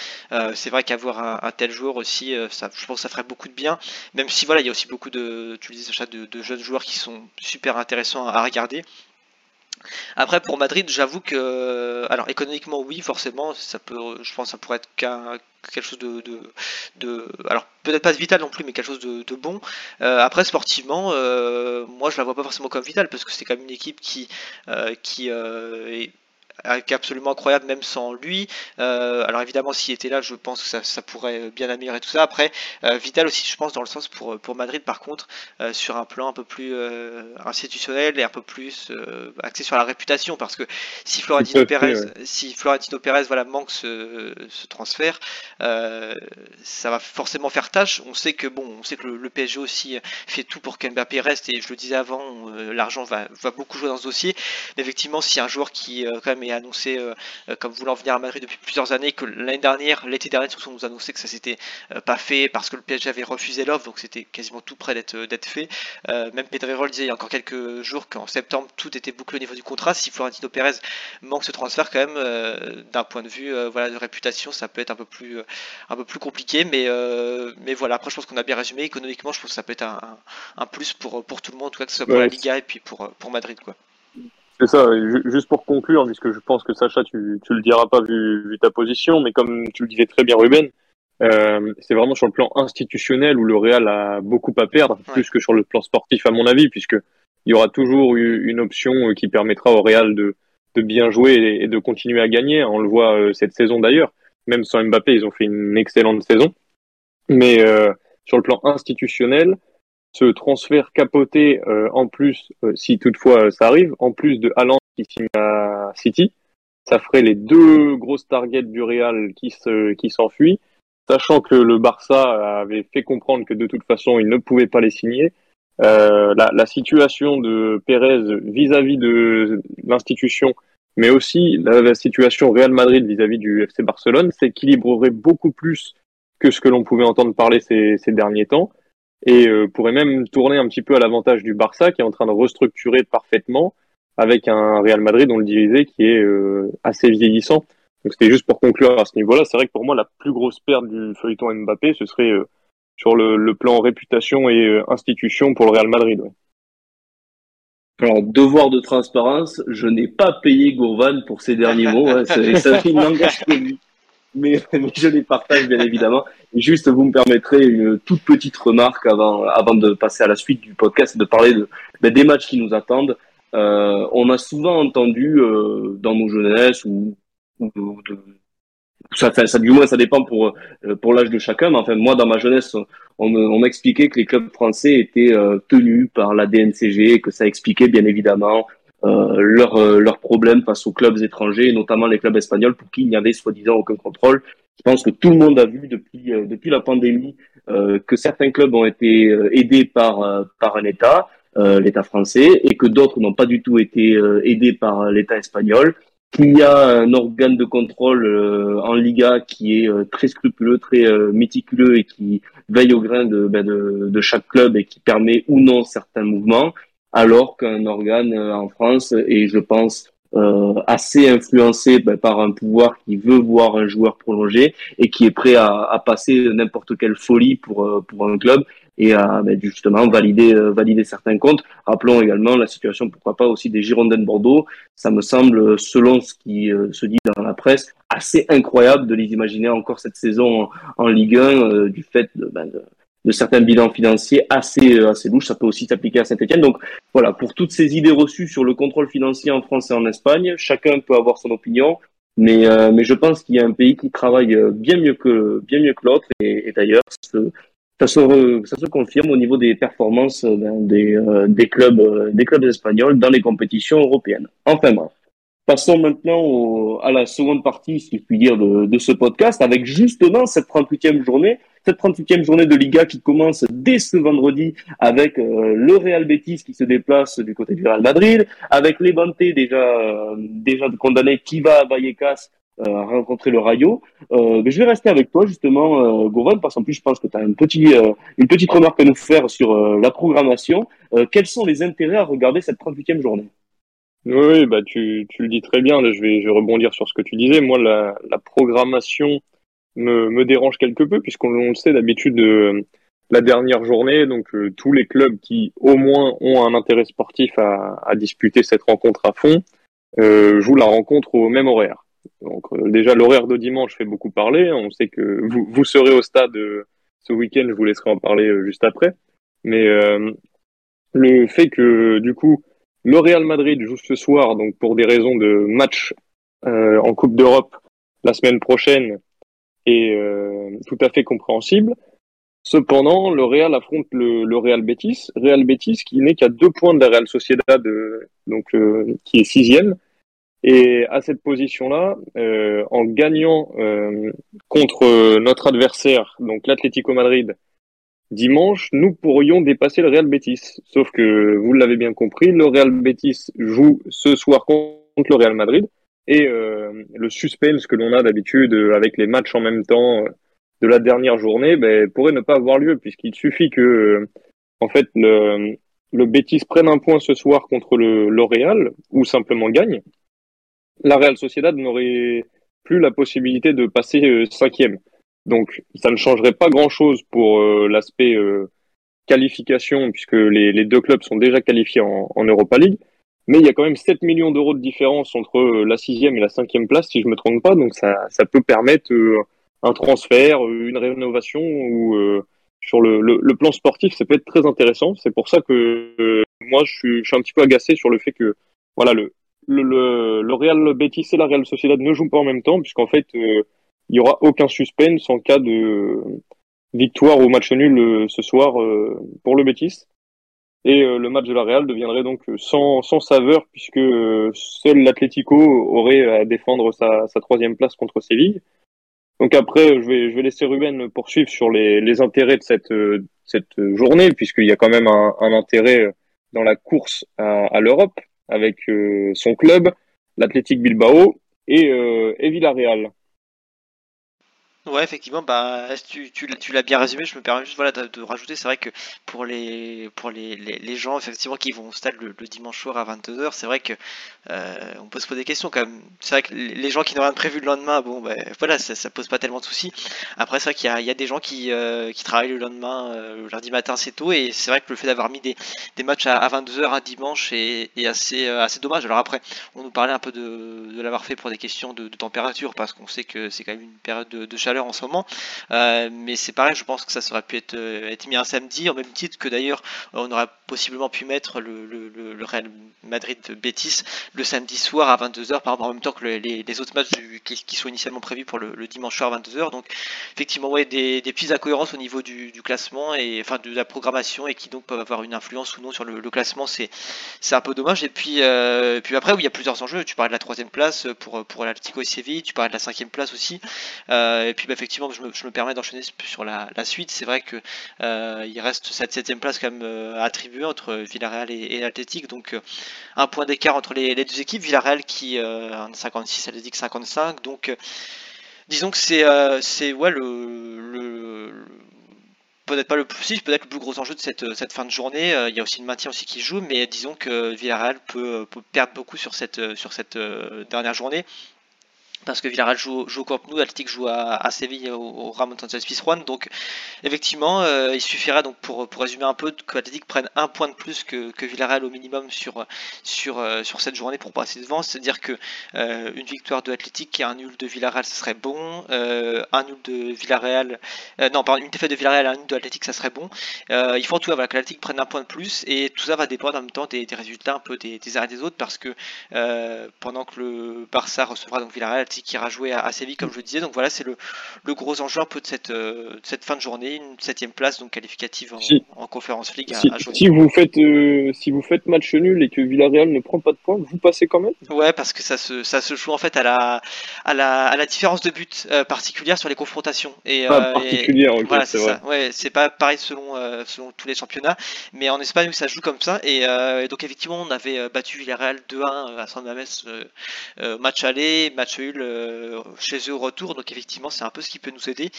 c'est vrai qu'avoir un, tel joueur aussi, je pense que ça ferait beaucoup de bien. Même si voilà, il y a aussi beaucoup de, tu le de, de jeunes joueurs qui sont super intéressants à regarder. Après pour Madrid, j'avoue que alors économiquement oui, forcément, ça peut je pense que ça pourrait être quelque chose de, de, alors peut-être pas vital non plus mais quelque chose de, bon euh, après sportivement euh, moi je la vois pas forcément comme vital parce que c'est quand même une équipe qui euh, qui est qui est absolument incroyable même sans lui. Euh, alors évidemment s'il était là je pense que ça, pourrait bien améliorer tout ça. Après euh, Vital aussi je pense dans le sens pour, pour Madrid par contre euh, sur un plan un peu plus institutionnel et un peu plus axé sur la réputation parce que si Florentino Pérez si Florentino Pérez voilà manque ce, transfert ça va forcément faire tâche. On sait que bon on sait que le, PSG aussi fait tout pour qu'Mbappé reste et je le disais avant l'argent va, va beaucoup jouer dans ce dossier. Mais effectivement si un joueur qui quand même est annoncé euh, euh, comme voulant venir à Madrid depuis plusieurs années, que l'année dernière, l'été dernier, on nous annonçait que ça s'était euh, pas fait parce que le PSG avait refusé l'offre, donc c'était quasiment tout prêt d'être d'être fait. même Pedrerol disait il y a encore quelques jours qu'en septembre tout était bouclé au niveau du contrat. Si Florentino Pérez manque ce transfert, quand même, d'un point de vue voilà de réputation, ça peut être un peu plus un peu plus compliqué, mais mais voilà. Après, je pense qu'on a bien résumé. Économiquement, je pense que ça peut être un, un plus pour pour tout le monde, en tout cas que ce soit pour la Liga et puis pour pour Madrid, quoi. C'est ça, juste pour conclure, puisque je pense que Sacha, tu, tu le diras pas vu, ta position, mais comme tu le disais très bien Ruben, euh, c'est vraiment sur le plan institutionnel où le Real a beaucoup à perdre, plus que sur le plan sportif à mon avis, puisque il y aura toujours une option euh, qui permettra au Real de, de bien jouer et de continuer à gagner. On le voit euh, cette saison d'ailleurs, même sans Mbappé, ils ont fait une excellente saison. Mais sur le plan institutionnel, ce transfert capoté euh, en plus, euh, si toutefois euh, ça arrive, en plus de Haaland qui signe à City, ça ferait les deux grosses targets du Real qui se, qui s'enfuient, sachant que le Barça avait fait comprendre que de toute façon il ne pouvait pas les signer. La, la, situation de Pérez vis-à-vis de l'institution, mais aussi la, situation Real Madrid vis-à-vis du FC Barcelone, s'équilibrerait beaucoup plus que ce que l'on pouvait entendre parler ces, ces derniers temps et euh, pourrait même tourner un petit peu à l'avantage du Barça qui est en train de restructurer parfaitement avec un Real Madrid dont le divisé qui est euh, assez vieillissant. Donc c'était juste pour conclure à ce niveau-là. C'est vrai que pour moi la plus grosse perte du feuilleton Mbappé ce serait euh, sur le, le, plan réputation et institution pour le Real Madrid. Ouais. Alors, devoir de transparence, je n'ai pas payé Gourvan pour ces derniers mots. Hein, ça, ça n'engage que lui *laughs* mais, je les partage bien évidemment. juste, vous me permettrez une toute petite remarque avant, avant de passer à la suite du podcast, de parler de, ben, des matchs qui nous attendent. Euh, on a souvent entendu euh, dans nos jeunesses ou, ou ça, ça, du moins ça dépend pour euh, pour l'âge de chacun. Mais enfin, moi, dans ma jeunesse, on, on m'expliquait que les clubs français étaient euh, tenus par la DNCG, que ça expliquait bien évidemment euh, leurs leur problèmes face aux clubs étrangers, notamment les clubs espagnols, pour qui il n'y avait soi-disant aucun contrôle. Je pense que tout le monde a vu depuis euh, depuis la pandémie euh, que certains clubs ont été euh, aidés par par un État, l'État français, et que d'autres n'ont pas du tout été aidés par l'État espagnol. Qu'il y a un organe de contrôle en Liga qui est très scrupuleux, très méticuleux et qui veille au grain de, ben de, de chaque club et qui permet ou non certains mouvements alors qu'un organe euh, en France, et je pense euh, assez influencé ben, par un pouvoir qui veut voir un joueur prolongé et qui est prêt à, à passer n'importe quelle folie pour euh, pour un club et à ben, justement valider euh, valider certains comptes. Rappelons également la situation, pourquoi pas aussi des Girondins de Bordeaux. Ça me semble, selon ce qui se dit dans la presse, assez incroyable de les imaginer encore cette saison en, Ligue 1 du fait de, ben, de de certains bilans financiers assez euh, assez louches. Ça peut aussi s'appliquer à Saint-Etienne. Donc voilà, pour toutes ces idées reçues sur le contrôle financier en France et en Espagne, chacun peut avoir son opinion. Mais, euh, mais je pense qu'il y a un pays qui travaille euh, bien mieux que bien mieux que l'autre. Et, d'ailleurs, ça se, ça se confirme au niveau des performances ben, des, des clubs des clubs espagnols dans les compétitions européennes. Enfin bref. Passons maintenant au, à la seconde partie, si je puis dire, de, de ce podcast, avec justement cette 38e journée cette 38e journée de Liga qui commence dès ce vendredi avec euh, le Real Betis qui se déplace du côté du Real Madrid, avec Levante déjà euh, déjà condamné qui va à Vallecas euh, rencontrer le Rayo. Euh, mais je vais rester avec toi justement, euh, parce qu'en plus je pense que tu as un petit, une petite remarque à nous faire sur la programmation. quels sont les intérêts à regarder cette 38e journée? Oui, bah tu, tu le dis très bien. Là, je vais, je vais rebondir sur ce que tu disais. Moi, la, la programmation me, dérange quelque peu, puisqu'on le sait d'habitude euh, la dernière journée, donc euh, tous les clubs qui au moins ont un intérêt sportif à, à disputer cette rencontre à fond euh, jouent la rencontre au même horaire. Donc euh, déjà l'horaire de dimanche fait beaucoup parler. On sait que vous, vous serez au stade ce week-end, je vous laisserai en parler juste après. Mais le fait que du coup le Real Madrid joue ce soir, donc pour des raisons de match en Coupe d'Europe la semaine prochaine, est euh, tout à fait compréhensible. Cependant, le Real affronte le, le Real Betis, Real Betis qui n'est qu'à deux points de la Real Sociedad, euh, donc euh, qui est sixième. Et à cette position-là, euh, en gagnant contre notre adversaire, donc l'Atlético Madrid, dimanche, nous pourrions dépasser le Real Betis. Sauf que vous l'avez bien compris, le Real Betis joue ce soir contre le Real Madrid. Et euh, le suspense que l'on a d'habitude euh, avec les matchs en même temps euh, de la dernière journée ben, pourrait ne pas avoir lieu, puisqu'il suffit que en fait le, le Betis prenne un point ce soir contre le, le Real, ou simplement gagne. La Real Sociedad n'aurait plus la possibilité de passer cinquième. Donc ça ne changerait pas grand-chose pour l'aspect qualification, puisque les, deux clubs sont déjà qualifiés en Europa League. Mais il y a quand même 7 millions d'euros de différence entre euh, la sixième et la cinquième place, si je me trompe pas. Donc ça, ça peut permettre euh, un transfert, euh, une rénovation ou sur le, le, plan sportif, ça peut être très intéressant. C'est pour ça que moi, je suis, je suis, un petit peu agacé sur le fait que voilà le le, le, Real Betis et la Real Sociedad ne jouent pas en même temps, puisqu'en fait, il y aura aucun suspense en cas de victoire ou match nul ce soir pour le Betis. Et euh, le match de la Real deviendrait donc euh, sans, sans saveur puisque euh, seul l'Atlético aurait à défendre sa, sa, troisième place contre Séville. Donc après, je vais, je vais laisser Ruben poursuivre sur les, les intérêts de cette, cette journée, puisqu'il y a quand même un, un intérêt dans la course à, à l'Europe avec son club, l'Athletic Bilbao et, et Villarreal. Ouais, effectivement, bah, tu, tu, tu l'as bien résumé. Je me permets juste voilà, de, de rajouter. C'est vrai que pour les, pour les, les, les, gens effectivement qui vont au stade le, dimanche soir à 22h, c'est vrai que euh, on peut se poser des questions quand même. C'est vrai que les gens qui n'ont rien prévu le lendemain, bon, ben voilà, ça, ça pose pas tellement de soucis. Après, c'est vrai qu'il y y a des gens qui, euh, qui travaillent le lendemain, euh, le lundi matin, c'est tôt, et c'est vrai que le fait d'avoir mis des, des matchs à, à 22h à dimanche est, est assez, assez dommage. Alors après, on nous parlait un peu de, de l'avoir fait pour des questions de, de température, parce qu'on sait que c'est quand même une période de, de chaleur en ce moment. Euh, mais c'est pareil, je pense que ça aurait pu être, euh, être mis un samedi, en même titre que d'ailleurs on aurait possiblement pu mettre le, Real Madrid Betis le samedi soir à 22h, par en même temps que les, autres matchs qui, qui, sont initialement prévus pour le, dimanche soir à 22h. Donc effectivement, ouais, des, des petites incohérences au niveau du, classement et enfin de la programmation et qui donc peuvent avoir une influence ou non sur le, classement. C'est un peu dommage. Et puis euh, puis après, où il y a plusieurs enjeux. Tu parlais de la troisième place pour pour l'Atlético et Séville. Tu parlais de la cinquième place aussi. Bah, effectivement, je me, permets d'enchaîner sur la, suite. C'est vrai que euh, reste cette septième place quand même euh, attribuée entre Villarreal et, et l'Athletic. Donc euh, un point d'écart entre les, deux équipes. Villarreal qui en 56, Athletic 55. Donc disons que c'est ouais le, peut-être pas le plus, peut-être le plus gros enjeu de cette, fin de journée. il y a aussi le maintien aussi qui joue, mais disons que Villarreal peut, perdre beaucoup sur cette dernière journée parce que Villarreal joue, au Camp Nou, Athletic joue à, Séville au, au Ramon Sanchez Pizjuan. Donc effectivement, euh, il suffira donc pour, pour résumer un peu que Athletic prenne un point de plus que, que Villarreal au minimum sur, sur, euh, sur cette journée pour passer devant. C'est-à-dire que euh, une victoire de Athletic et un nul de Villarreal, ce serait bon. un nul de Villarreal, non, pardon, une défaite de Villarreal et un nul de Athletic, ça serait bon. il faut en tout cas que l'Athletic prenne un point de plus et tout ça va dépendre en même temps des, des résultats un peu des, des uns et des autres parce que pendant que le Barça recevra donc Villarreal, qui ira jouer à, Séville, comme je le disais. Donc voilà, c'est le, le, gros enjeu un peu de cette, euh, cette fin de journée, une septième place donc qualificative en, conférence League si, Si vous faites euh, si vous faites match nul et que Villarreal ne prend pas de points, vous passez quand même? Ouais, parce que ça se, ça se joue en fait à la à la, à la différence de but euh, particulière sur les confrontations. Et, ah, particulière, voilà, c'est ça. Ouais, c'est pas pareil selon selon tous les championnats, mais en Espagne ça joue comme ça. Et, donc effectivement, on avait battu Villarreal 2-1 à San Mamés, match aller, match nul euh, chez eux au retour. Donc effectivement, c'est un peu ce qui peut nous aider.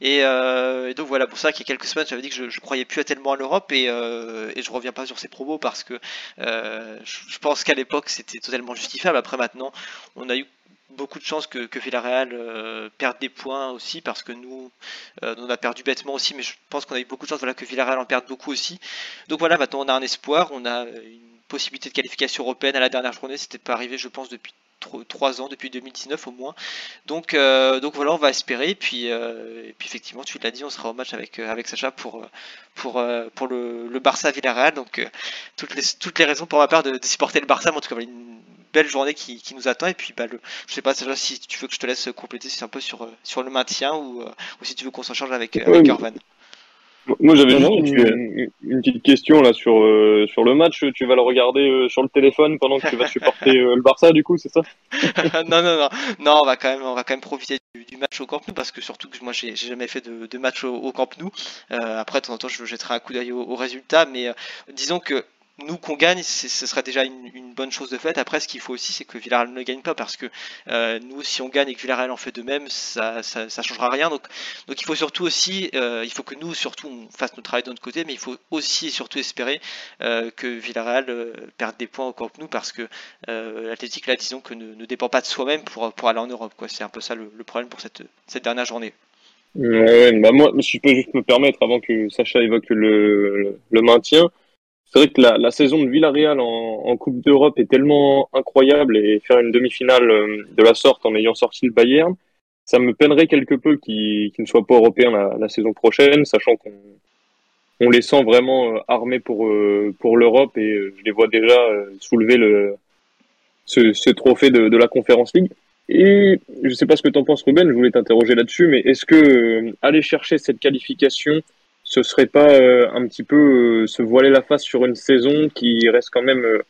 Et, euh, donc voilà, pour ça qu'il y a quelques semaines, j'avais dit que je, je croyais plus tellement à l'Europe et, euh, et je reviens pas sur ces promos parce que je, pense qu'à l'époque c'était totalement justifiable. Après maintenant, on a eu beaucoup de chances que, Villarreal perde des points aussi parce que nous on a perdu bêtement aussi. Mais je pense qu'on a eu beaucoup de chances voilà, que Villarreal en perde beaucoup aussi. Donc voilà. Maintenant on a un espoir. On a une possibilité de qualification européenne à la dernière journée. C'était pas arrivé je pense depuis 3 ans depuis 2019 au moins. Donc, euh, donc voilà, on va espérer. Et puis, euh, et puis effectivement, tu l'as dit, on sera au match avec, euh, avec Sacha pour, pour, pour le, le Barça Villarreal. Donc toutes, les, toutes les raisons pour ma part de, supporter le Barça. Mais en tout cas, une belle journée qui, qui nous attend. Et puis, bah, le, je sais pas Sacha, si tu veux que je te laisse compléter un peu sur, sur le maintien ou, ou si tu veux qu'on s'en charge avec, avec moi, j'avais une, une, petite question là sur euh, sur le match. Tu vas le regarder euh, sur le téléphone pendant que tu vas *laughs* supporter euh, le Barça, du coup, c'est ça? *laughs* Non, non, non, non. On va quand même, on va quand même profiter du, match au Camp Nou parce que surtout que moi, j'ai jamais fait de, de match au, Camp Nou. après, de temps en temps, je jetterai un coup d'œil au, au, résultat, mais disons que nous qu'on gagne, ce serait déjà une, bonne chose de fait. Après, ce qu'il faut aussi, c'est que Villarreal ne gagne pas parce que euh, nous, si on gagne et que Villarreal en fait de même, ça, ça, changera rien. Donc, il faut surtout aussi, euh, il faut que nous, surtout, on fasse notre travail de notre côté, mais il faut aussi et surtout espérer euh, que Villarreal perde des points au Camp Nou parce que l'Athletic, là, disons que ne, dépend pas de soi-même pour, pour aller en Europe. C'est un peu ça le, problème pour cette, cette dernière journée. Bah moi, si je peux juste me permettre, avant que Sacha évoque le maintien, c'est vrai que la, la, saison de Villarreal en, en Coupe d'Europe est tellement incroyable et faire une demi-finale euh, de la sorte en ayant sorti le Bayern, ça me peinerait quelque peu qu'ils ne soient pas européens la, la, saison prochaine, sachant qu'on on les sent vraiment euh, armés pour, euh, pour l'Europe et je les vois déjà soulever le, ce, ce trophée de, de, la Conférence League. Et je sais pas ce que tu en penses Ruben, je voulais t'interroger là-dessus, mais est-ce que aller chercher cette qualification ce serait pas euh, un petit peu euh, se voiler la face sur une saison qui reste quand même euh,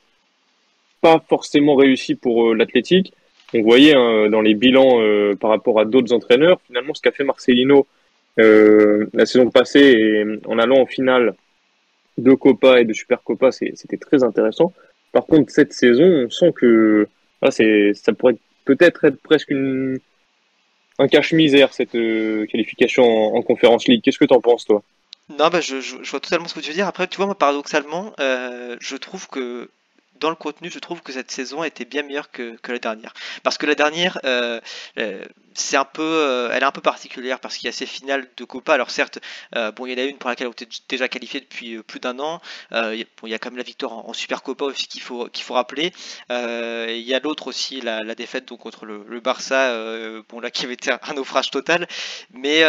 pas forcément réussie pour l'athlétique. On voyait hein, dans les bilans par rapport à d'autres entraîneurs, finalement, ce qu'a fait Marcelino la saison passée en allant en finale de Copa et de Super Copa, c'était très intéressant. Par contre, cette saison, on sent que ça pourrait peut-être être presque une, un cache-misère, cette qualification en, en Conférence League. Qu'est-ce que tu en penses, toi? Non, bah, je, je, vois totalement ce que tu veux dire. Après, tu vois, moi, paradoxalement, euh, je trouve que dans le contenu, je trouve que cette saison était bien meilleure que, que la dernière. Parce que la dernière, euh, euh c'est un peu, euh, elle est un peu particulière parce qu'il y a ces finales de Copa. Alors certes, euh, bon, il y en a une pour laquelle on était déjà qualifié depuis plus d'un an. bon, il y a quand même la victoire en, Super Copa aussi qu'il faut qu'il faut rappeler. il y a l'autre aussi, la, la, défaite donc contre le, le Barça, bon là qui avait été un naufrage total. Mais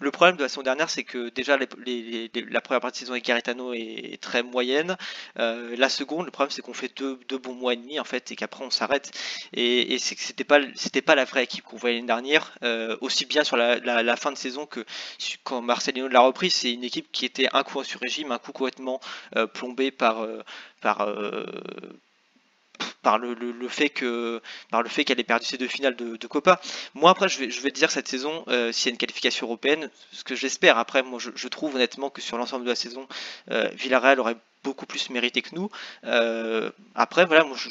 le problème de la saison dernière, c'est que déjà la première partie de saison avec Garitano est, très moyenne. Euh, la seconde, le problème, c'est qu'on fait deux, bons mois et demi en fait, et qu'après on s'arrête. Et, c'est que c'était pas pas la vraie équipe qu'on voyait l'année dernière, euh, aussi bien sur la, fin de saison que quand Marcelino l'a repris. C'est une équipe qui était un coup sur régime, un coup complètement euh, plombé par par par le, fait qu'elle ait perdu ses deux finales de, Copa. Moi après je vais te dire cette saison euh, s'il y a une qualification européenne, ce que j'espère. Après je, trouve honnêtement que sur l'ensemble de la saison, euh, Villarreal aurait beaucoup plus mérité que nous. Euh, après voilà moi je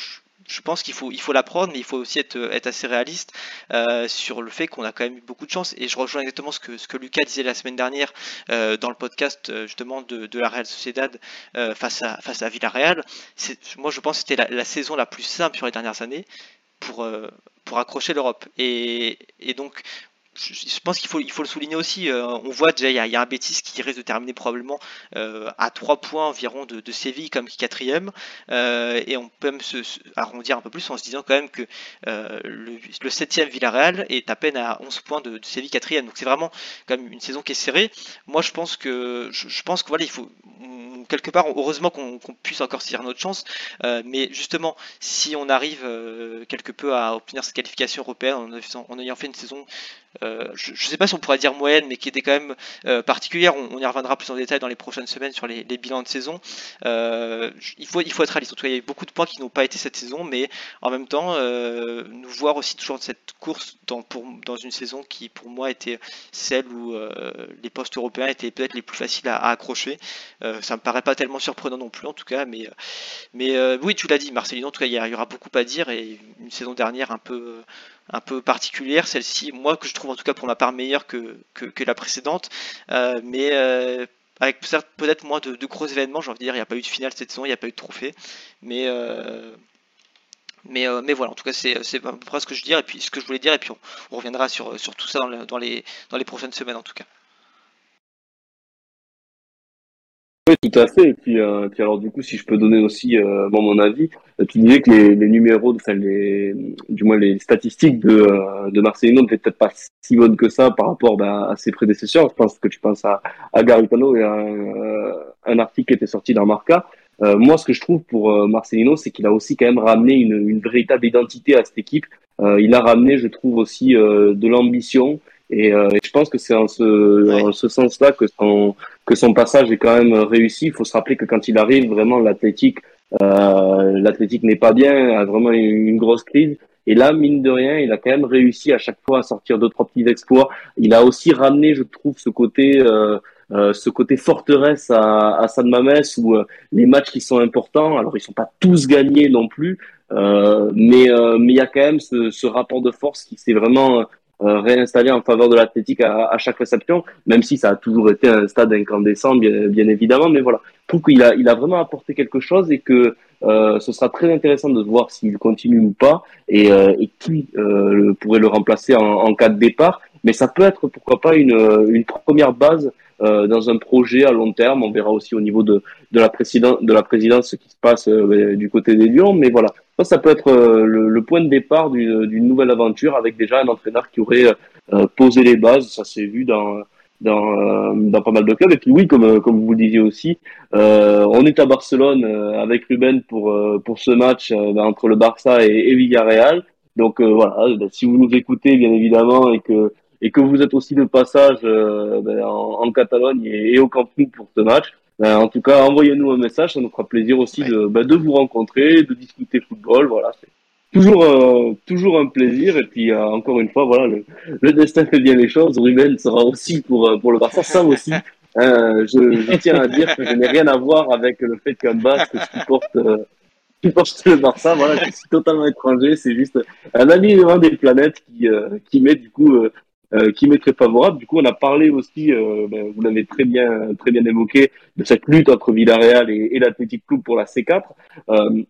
pense qu'il faut, il faut l'apprendre, mais il faut aussi être, être assez réaliste euh, sur le fait qu'on a quand même eu beaucoup de chance. Et je rejoins exactement ce que, ce que Lucas disait la semaine dernière euh, dans le podcast euh, justement de, la Real Sociedad face, à, face à Villarreal. Moi, je pense que c'était la, la, saison la plus simple sur les dernières années pour, pour accrocher l'Europe. Et, donc, je pense qu'il faut, il faut le souligner aussi. Euh, on voit déjà, il y, a, un Bétis qui risque de terminer probablement euh, à 3 points environ de, Séville comme quatrième. Euh, et on peut même se, arrondir un peu plus en se disant quand même que le, le 7 Villarreal est à peine à 11 points de, Séville quatrième. Donc c'est vraiment quand même une saison qui est serrée. Moi je pense que, je, pense que voilà, il faut quelque part, heureusement qu'on puisse encore tirer notre chance. mais justement, si on arrive quelque peu à obtenir cette qualification européenne en, en ayant fait une saison euh, je ne sais pas si on pourrait dire moyenne, mais qui était quand même euh, particulière. On, y reviendra plus en détail dans les prochaines semaines sur les, bilans de saison. Euh, il, faut, être réaliste. En tout cas, il y a eu beaucoup de points qui n'ont pas été cette saison, mais en même temps, nous voir aussi toujours cette course dans, une saison qui, pour moi, était celle où les postes européens étaient peut-être les plus faciles à, accrocher. ça me paraît pas tellement surprenant non plus, en tout cas, mais, mais oui, tu l'as dit, Marcelino. En tout cas, il y, aura beaucoup à dire et une saison dernière un peu un peu particulière, celle-ci, moi que je trouve en tout cas pour ma part meilleure que, que, la précédente, euh, mais euh, avec peut-être moins de, gros événements, j'ai envie de dire, il n'y a pas eu de finale cette saison, il n'y a pas eu de trophée, mais, euh, mais, mais voilà, en tout cas c'est à peu près ce que je dire, et puis ce que je voulais dire, et puis on, reviendra sur, sur tout ça dans, dans, les, dans les prochaines semaines en tout cas. Oui, tout à fait. Et puis, euh, puis alors du coup, si je peux donner aussi euh, mon avis, euh, tu disais que les, les numéros, enfin les, du moins les statistiques de, euh, de Marcelino n'étaient peut-être pas si bonnes que ça par rapport bah, à ses prédécesseurs. Je pense que tu penses à, à Garicano et à un, un, article qui était sorti dans Marca. moi, ce que je trouve pour Marcelino, c'est qu'il a aussi quand même ramené une, une véritable identité à cette équipe. il a ramené, je trouve aussi, de l'ambition. Et, euh, et, je pense que c'est en ce, en ce sens-là que son, que son passage est quand même réussi. Il faut se rappeler que quand il arrive, vraiment, l'athlétique, euh, l'athlétique n'est pas bien, a vraiment une grosse crise. Et là, mine de rien, il a quand même réussi à chaque fois à sortir deux trois petits exploits. Il a aussi ramené, je trouve, ce côté, euh, euh, ce côté forteresse à, à San Mames où euh, les matchs qui sont importants, alors ils sont pas tous gagnés non plus, euh, mais mais il y a quand même ce, ce rapport de force qui s'est vraiment euh, réinstallé en faveur de l'athlétique à, à, chaque réception, même si ça a toujours été un stade incandescent, bien, bien évidemment. Mais voilà, je trouve qu'il a, il a vraiment apporté quelque chose et que euh, ce sera très intéressant de voir s'il continue ou pas et, euh, et qui euh, pourrait le remplacer en, en, cas de départ. Mais ça peut être pourquoi pas une, une première base euh, dans un projet à long terme. On verra aussi au niveau de, de la présidence, de la présidence ce qui se passe euh, du côté des Lions. Mais voilà, ça, ça peut être euh, le, le, point de départ d'une nouvelle aventure avec déjà un entraîneur qui aurait posé les bases. Ça s'est vu dans dans, dans pas mal de clubs. Et puis oui, comme, comme vous disiez aussi, euh, on est à Barcelone avec Ruben pour, pour ce match entre le Barça et, et Villarreal. Donc voilà, ben, si vous nous écoutez bien évidemment et que et que vous êtes aussi de passage euh, ben, en, en, Catalogne et, et, au Camp Nou pour ce match, ben, en tout cas, envoyez-nous un message, ça nous fera plaisir aussi de, ben, de vous rencontrer, de discuter football, voilà. C'est toujours, euh, toujours un plaisir. Et puis, euh, encore une fois, voilà, le, le, destin fait bien les choses. Ruben sera aussi pour, euh, pour le Barça, ça aussi. Euh, je, je, tiens à dire que je n'ai rien à voir avec le fait qu'un Basque supporte, euh, supporte le Barça. Voilà, je suis totalement étranger. C'est juste un alignement des planètes qui, qui met du coup euh, qui m'est très favorable. Du coup, on a parlé aussi, euh, ben, vous l'avez très bien très bien évoqué, de cette lutte entre Villarreal et, et l'Athletic Club pour la C4. Euh,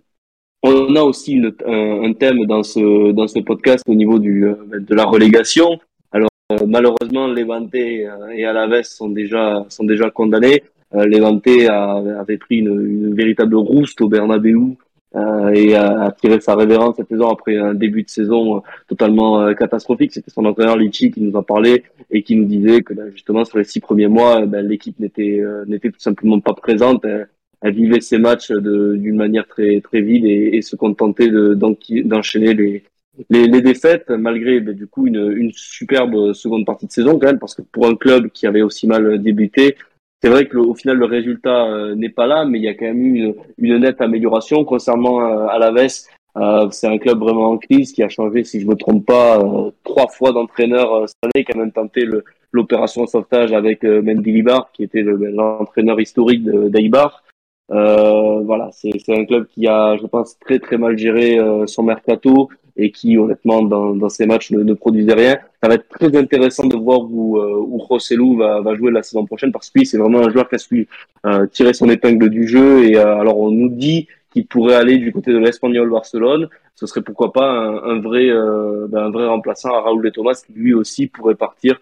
on a aussi un, thème dans ce dans ce podcast au niveau du euh, de la relégation. Alors malheureusement, Levante et Alaves sont déjà sont déjà condamnés. Levante avait pris une, une véritable rouste au Bernabeu euh, et a, a, tiré sa révérence cette saison après un début de saison euh, totalement euh, catastrophique. C'était son entraîneur Litchi qui nous en parlait et qui nous disait que ben, justement sur les six premiers mois, ben, l'équipe n'était n'était tout simplement pas présente. Elle, vivait ses matchs d'une manière très très vide et, et se contentait d'enchaîner les, les, les, défaites malgré ben, du coup une, une superbe seconde partie de saison quand même parce que pour un club qui avait aussi mal débuté c'est vrai que au final le résultat euh, n'est pas là, mais il y a quand même eu une, nette amélioration concernant euh, Alaves. Euh, c'est un club vraiment en crise qui a changé, si je me trompe pas, euh, trois fois d'entraîneur cette année, qui a même tenté l'opération sauvetage avec Mendilibar, qui était l'entraîneur historique d'Aibar. Euh, voilà, c'est un club qui a, je pense, très très mal géré euh, son mercato et qui, honnêtement, dans, dans ces matchs ne, produisait rien. Ça va être très intéressant de voir où, euh, où Rossellou va, va jouer la saison prochaine parce que lui, c'est vraiment un joueur qui a su euh, tirer son épingle du jeu. Et euh, alors, on nous dit qu'il pourrait aller du côté de l'Espagnol Barcelone. Ce serait pourquoi pas un, un vrai, euh, ben, un vrai remplaçant à Raoul de Thomas qui lui aussi pourrait partir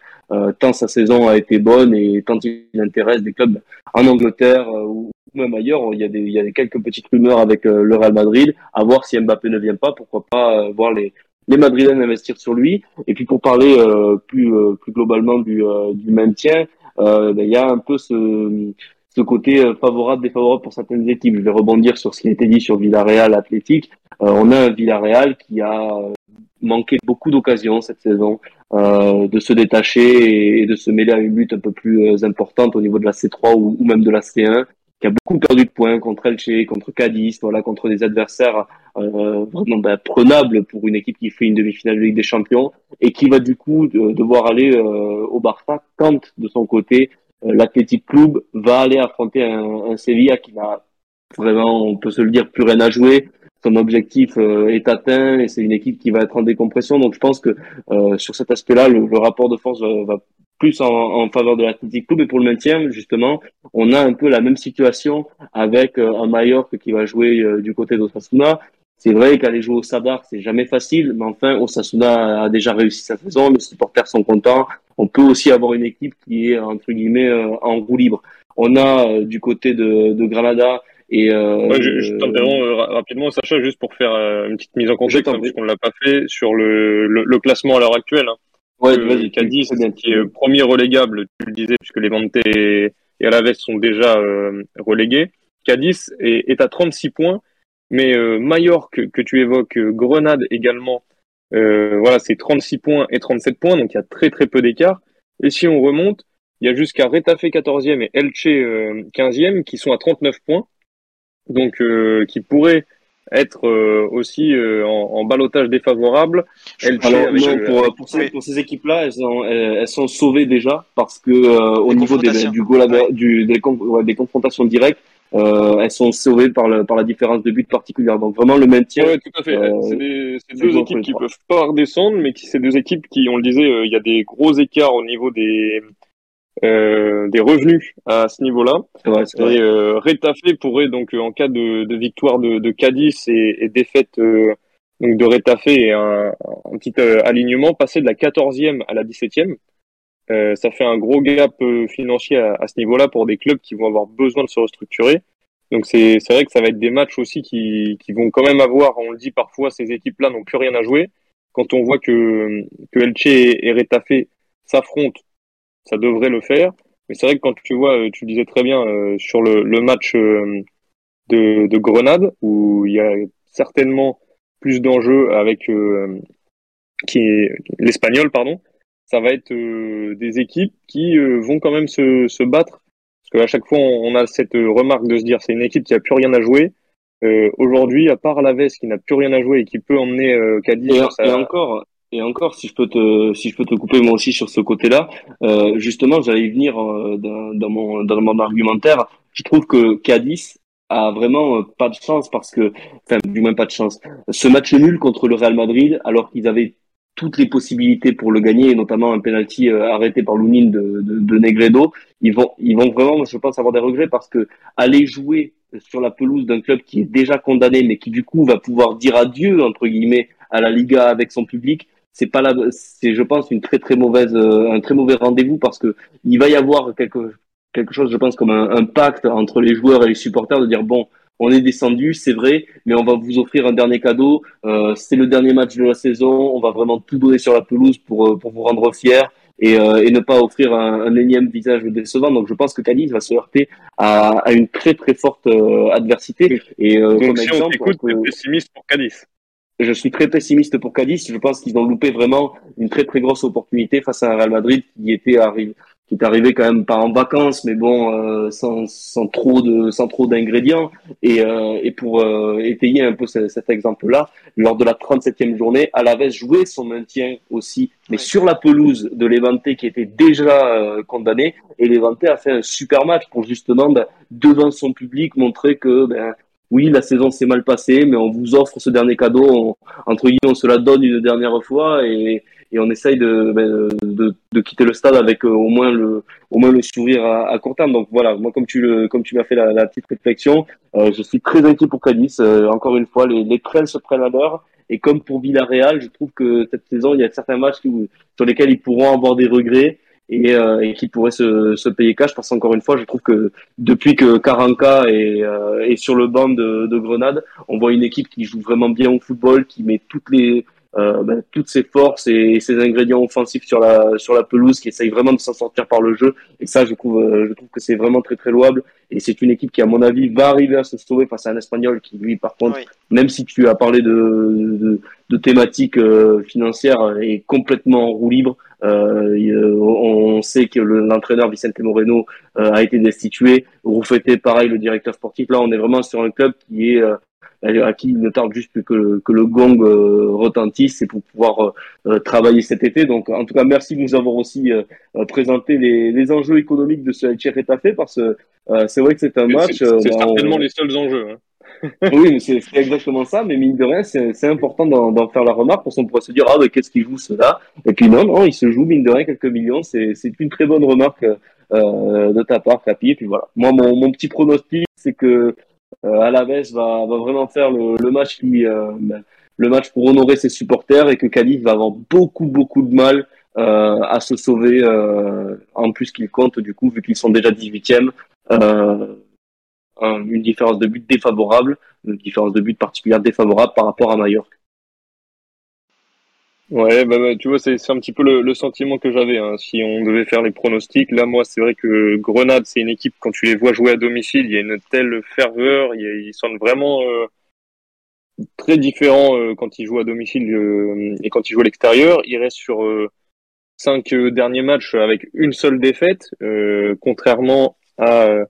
tant sa saison a été bonne et tant il intéresse des clubs en Angleterre ou même ailleurs. Il y a des, il y a quelques petites rumeurs avec le Real Madrid. À voir si Mbappé ne vient pas, pourquoi pas voir les les Madrilènes investir sur lui. Et puis pour parler euh, plus euh, plus globalement du, euh, du maintien, ben, il y a un peu ce ce côté favorable défavorable pour certaines équipes. Je vais rebondir sur ce qui a été dit sur Villarreal Athlétique. on a un Villarreal qui a manqué beaucoup d'occasions cette saison de se détacher et, de se mêler à une lutte un peu plus importante au niveau de la C3 ou, même de la C1 qui a beaucoup perdu de points contre Elche, contre Cadiz, voilà, contre des adversaires euh, vraiment ben, prenables pour une équipe qui fait une demi-finale de Ligue des Champions et qui va du coup devoir aller euh, au Barça quand de son côté euh, l'Athletic Club va aller affronter un, un Sevilla qui n'a vraiment, on peut se le dire, plus rien à jouer. Son objectif euh, est atteint et c'est une équipe qui va être en décompression. Donc je pense que euh, sur cet aspect-là, le, le, rapport de force va, va plus en, en, faveur de l'Athletic Club. Et pour le maintien, justement, on a un peu la même situation avec euh, un Mallorca qui va jouer euh, du côté d'Osasuna. C'est vrai qu'aller jouer au Sadar, c'est jamais facile, mais enfin, Osasuna a déjà réussi sa saison, les supporters sont contents. On peut aussi avoir une équipe qui est, entre guillemets, euh, en roue libre. On a du côté de, de Granada et euh, ouais, je, je t'interromps rapidement, Sacha, juste pour faire une petite mise en contexte, hein, parce qu'on l'a pas fait sur le, le, le classement à l'heure actuelle. Hein. Ouais, vas-y, Cadiz, qui est premier relégable, tu le disais, puisque les Vente et, et Alaves sont déjà euh, relégués. Cadiz est, est, à 36 points, mais euh, Mallorca, que tu évoques, euh, Grenade également, euh, voilà, c'est 36 points et 37 points, donc il y a très très peu d'écart. Et si on remonte, il y a jusqu'à Retafe 14e et Elche 15e qui sont à 39 points, donc qui pourraient être euh, aussi euh, en, en balotage défavorable. Alors, non, pour, pour, ces, pour ces équipes-là, elles, sont, elles, sont sauvées déjà parce que euh, au niveau des, du goal, du, des, ouais, des confrontations directes, euh, elles sont sauvées par, le, par la différence de but particulière. Donc vraiment le maintien. Ouais, tout à fait. Euh, c'est deux équipes qui peuvent pas redescendre, mais qui c'est deux équipes qui, on le disait, il y a des gros écarts au niveau des euh, des revenus à ce niveau-là. Et euh, Retafe pourrait donc en cas de, de victoire de, de Cadiz et, et défaite euh, donc de Retafe et un, un petit euh, alignement passer de la 14e à la 17e. Euh, ça fait un gros gap euh, financier à, ce niveau-là pour des clubs qui vont avoir besoin de se restructurer. Donc c'est vrai que ça va être des matchs aussi qui, vont quand même avoir, on le dit parfois, ces équipes-là n'ont plus rien à jouer. Quand on voit que, que Elche et, et s'affrontent ça devrait le faire. Mais c'est vrai que quand tu vois, euh, tu disais très bien sur le, le match de, de, Grenade, où il y a certainement plus d'enjeux avec l'espagnol, pardon, ça va être des équipes qui vont quand même se, se battre. Parce qu'à chaque fois, on, a cette remarque de se dire c'est une équipe qui a plus rien à jouer. Aujourd'hui, à part Laves qui n'a plus rien à jouer et qui peut emmener Cadiz. Et, et encore, et encore, si je peux te, si je peux te couper moi aussi sur ce côté-là, euh, justement, j'allais y venir euh, dans, dans, mon, dans mon argumentaire. Je trouve que Cadiz a vraiment euh, pas de chance parce que, enfin, du moins pas de chance. Ce match nul contre le Real Madrid, alors qu'ils avaient toutes les possibilités pour le gagner, et notamment un penalty euh, arrêté par Lounine de, Negredo, ils vont, ils vont vraiment, je pense, avoir des regrets parce que aller jouer sur la pelouse d'un club qui est déjà condamné, mais qui du coup va pouvoir dire adieu entre guillemets à la Liga avec son public, c'est pas la, c'est je pense une très très mauvaise, euh, un très mauvais rendez-vous parce que il va y avoir quelque quelque chose, je pense, comme un, pacte entre les joueurs et les supporters de dire bon, on est descendu, c'est vrai, mais on va vous offrir un dernier cadeau. Euh, c'est le dernier match de la saison, on va vraiment tout donner sur la pelouse pour euh, pour vous rendre fiers. Et, euh, et ne pas offrir un, un, énième visage décevant. Donc je pense que Cadiz va se heurter à, à une très très forte euh, adversité. Et Donc, comme si exemple, on t'écoute, on pessimiste pour Cadiz je suis très pessimiste pour Cadiz. Je pense qu'ils ont loupé vraiment une très très grosse opportunité face à un Real Madrid qui était arrivé, qui est arrivé quand même pas en vacances, mais bon, euh, sans, sans trop de sans trop d'ingrédients. Et, euh, et pour euh, étayer un peu cet exemple-là, lors de la 37e journée, Alaves jouait son maintien aussi, mais sur la pelouse de Levante qui était déjà condamné. Et Levante a fait un super match pour justement ben, devant son public montrer que ben, oui, la saison s'est mal passée, mais on vous offre ce dernier cadeau. entre guillemets, on se la donne une dernière fois et, et on essaye de, ben, de, de, quitter le stade avec euh, au moins le au moins le sourire à, à court terme. Donc voilà, moi comme tu le comme tu m'as fait la, la, petite réflexion, euh, je suis très inquiet pour Cadiz. Euh, encore une fois, les, les trains se prennent à l'heure. Et comme pour Villarreal, je trouve que cette saison, il y a certains matchs sur lesquels ils pourront avoir des regrets et, euh, et qui pourrait se, se payer cash parce qu'encore une fois je trouve que depuis que Caranca est, euh, est sur le banc de, de, Grenade on voit une équipe qui joue vraiment bien au football qui met toutes les euh, ben, toutes ses forces et, ses ingrédients offensifs sur la sur la pelouse qui essaye vraiment de s'en sortir par le jeu et ça je trouve euh, je trouve que c'est vraiment très très louable et c'est une équipe qui à mon avis va arriver à se sauver face à un espagnol qui lui par contre même si tu as parlé de de, de thématiques euh, financières est complètement en roue libre euh, on sait que l'entraîneur Vicente Moreno euh, a été destitué. Roufeté, pareil, le directeur sportif. Là, on est vraiment sur un club qui est euh, à qui il ne tarde juste que, le, que le gong retentisse et pour pouvoir travailler cet été. Donc, en tout cas, merci de nous avoir aussi présenté les, les, enjeux économiques de ce Elche Retafe parce que c'est vrai que c'est un match. C'est certainement les seuls enjeux. Hein. *laughs* oui, c'est exactement ça, mais mine de rien, c'est important d'en faire la remarque parce qu'on pourrait se dire, ah, mais qu'est-ce qu'il joue cela? Et puis non, non, il se joue, mine de rien, quelques millions, c'est une très bonne remarque euh, de ta part, Capi. Et puis voilà, moi, mon, mon petit pronostic, c'est que euh, Alaves va, va vraiment faire euh, le match pour honorer ses supporters et que Cadiz va avoir beaucoup, beaucoup de mal euh, à se sauver, euh, en plus qu'ils comptent, du coup, vu qu'ils sont déjà 18e. Euh, une différence de but défavorable, une différence de but particulière défavorable par rapport à Mallorca. Ouais, bah, bah, tu vois, c'est un petit peu le, sentiment que j'avais. Hein. Si on devait faire les pronostics, là, moi, c'est vrai que Grenade, c'est une équipe, quand tu les vois jouer à domicile, il y a une telle ferveur, ils sont vraiment euh, très différents euh, quand ils jouent à domicile euh, et quand ils jouent à l'extérieur. Ils restent sur cinq derniers matchs avec une seule défaite, contrairement à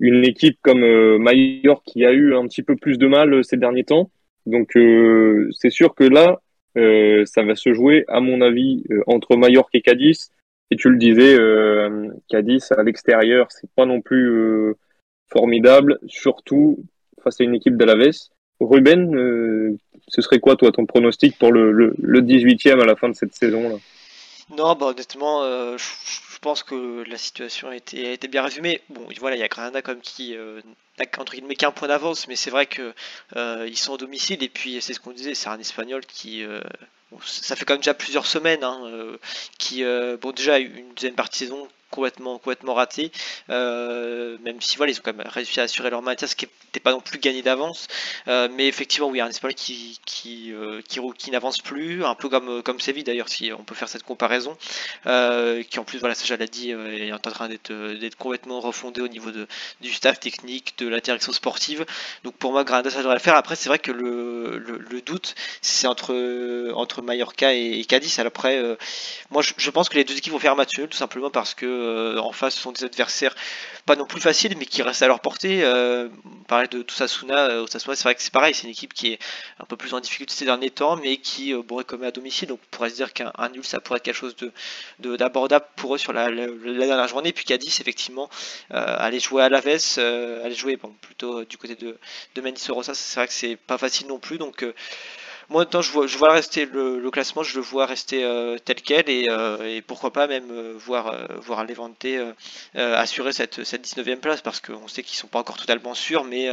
une équipe comme euh, Mallorca qui a eu un petit peu plus de mal euh, ces derniers temps. Donc euh, c'est sûr que là, euh, ça va se jouer, à mon avis, entre Mallorca et Cadiz. Et tu le disais, Cadiz à l'extérieur, c'est pas non plus formidable, surtout face à une équipe d'Alaves. Ruben, ce serait quoi toi ton pronostic pour le, le, le 18e à la fin de cette saison là Non, bah honnêtement, je je pense que la situation a été, bien résumée. Bon, voilà, il y a Granada comme qui euh, n'a qu'un point d'avance, mais c'est vrai que euh, ils sont au domicile et puis c'est ce qu'on disait, c'est un Espagnol qui euh, ça fait quand même déjà plusieurs semaines hein, qui bon déjà une deuxième partie saison complètement, complètement raté. Euh, même si voilà, ils ont quand même réussi à assurer leur maintien, ce qui n'était pas non plus gagné d'avance. Euh, mais effectivement, oui, un Espagnol qui, qui, euh, qui, qui n'avance plus, un peu comme, comme Séville d'ailleurs, si on peut faire cette comparaison. qui en plus, voilà, ça l'a dit, est en train d'être, complètement refondé au niveau de, du staff technique, de la direction sportive. Donc pour moi, Granada, ça devrait le faire. Après, c'est vrai que le, le, doute, c'est entre, entre Mallorca et, Cadiz. Alors après, moi, je, pense que les deux équipes vont faire match nul, tout simplement parce que euh, en face ce sont des adversaires pas non plus faciles mais qui restent à leur portée. Euh, pareil de Tosasuna, euh, c'est vrai que c'est pareil, c'est une équipe qui est un peu plus en difficulté ces derniers temps mais qui euh, commettre à domicile donc on pourrait se dire qu'un nul ça pourrait être quelque chose de d'abordable pour eux sur la, dernière journée puis Cadiz effectivement aller jouer à Laves, aller jouer bon, plutôt du côté de, de c'est vrai que c'est pas facile non plus donc moi, je vois, je vois rester le, classement, je le vois rester euh, tel quel et, euh, et, pourquoi pas même euh, voir, voir Levante assurer cette, cette 19e place parce qu'on sait qu'ils sont pas encore totalement sûrs. Mais,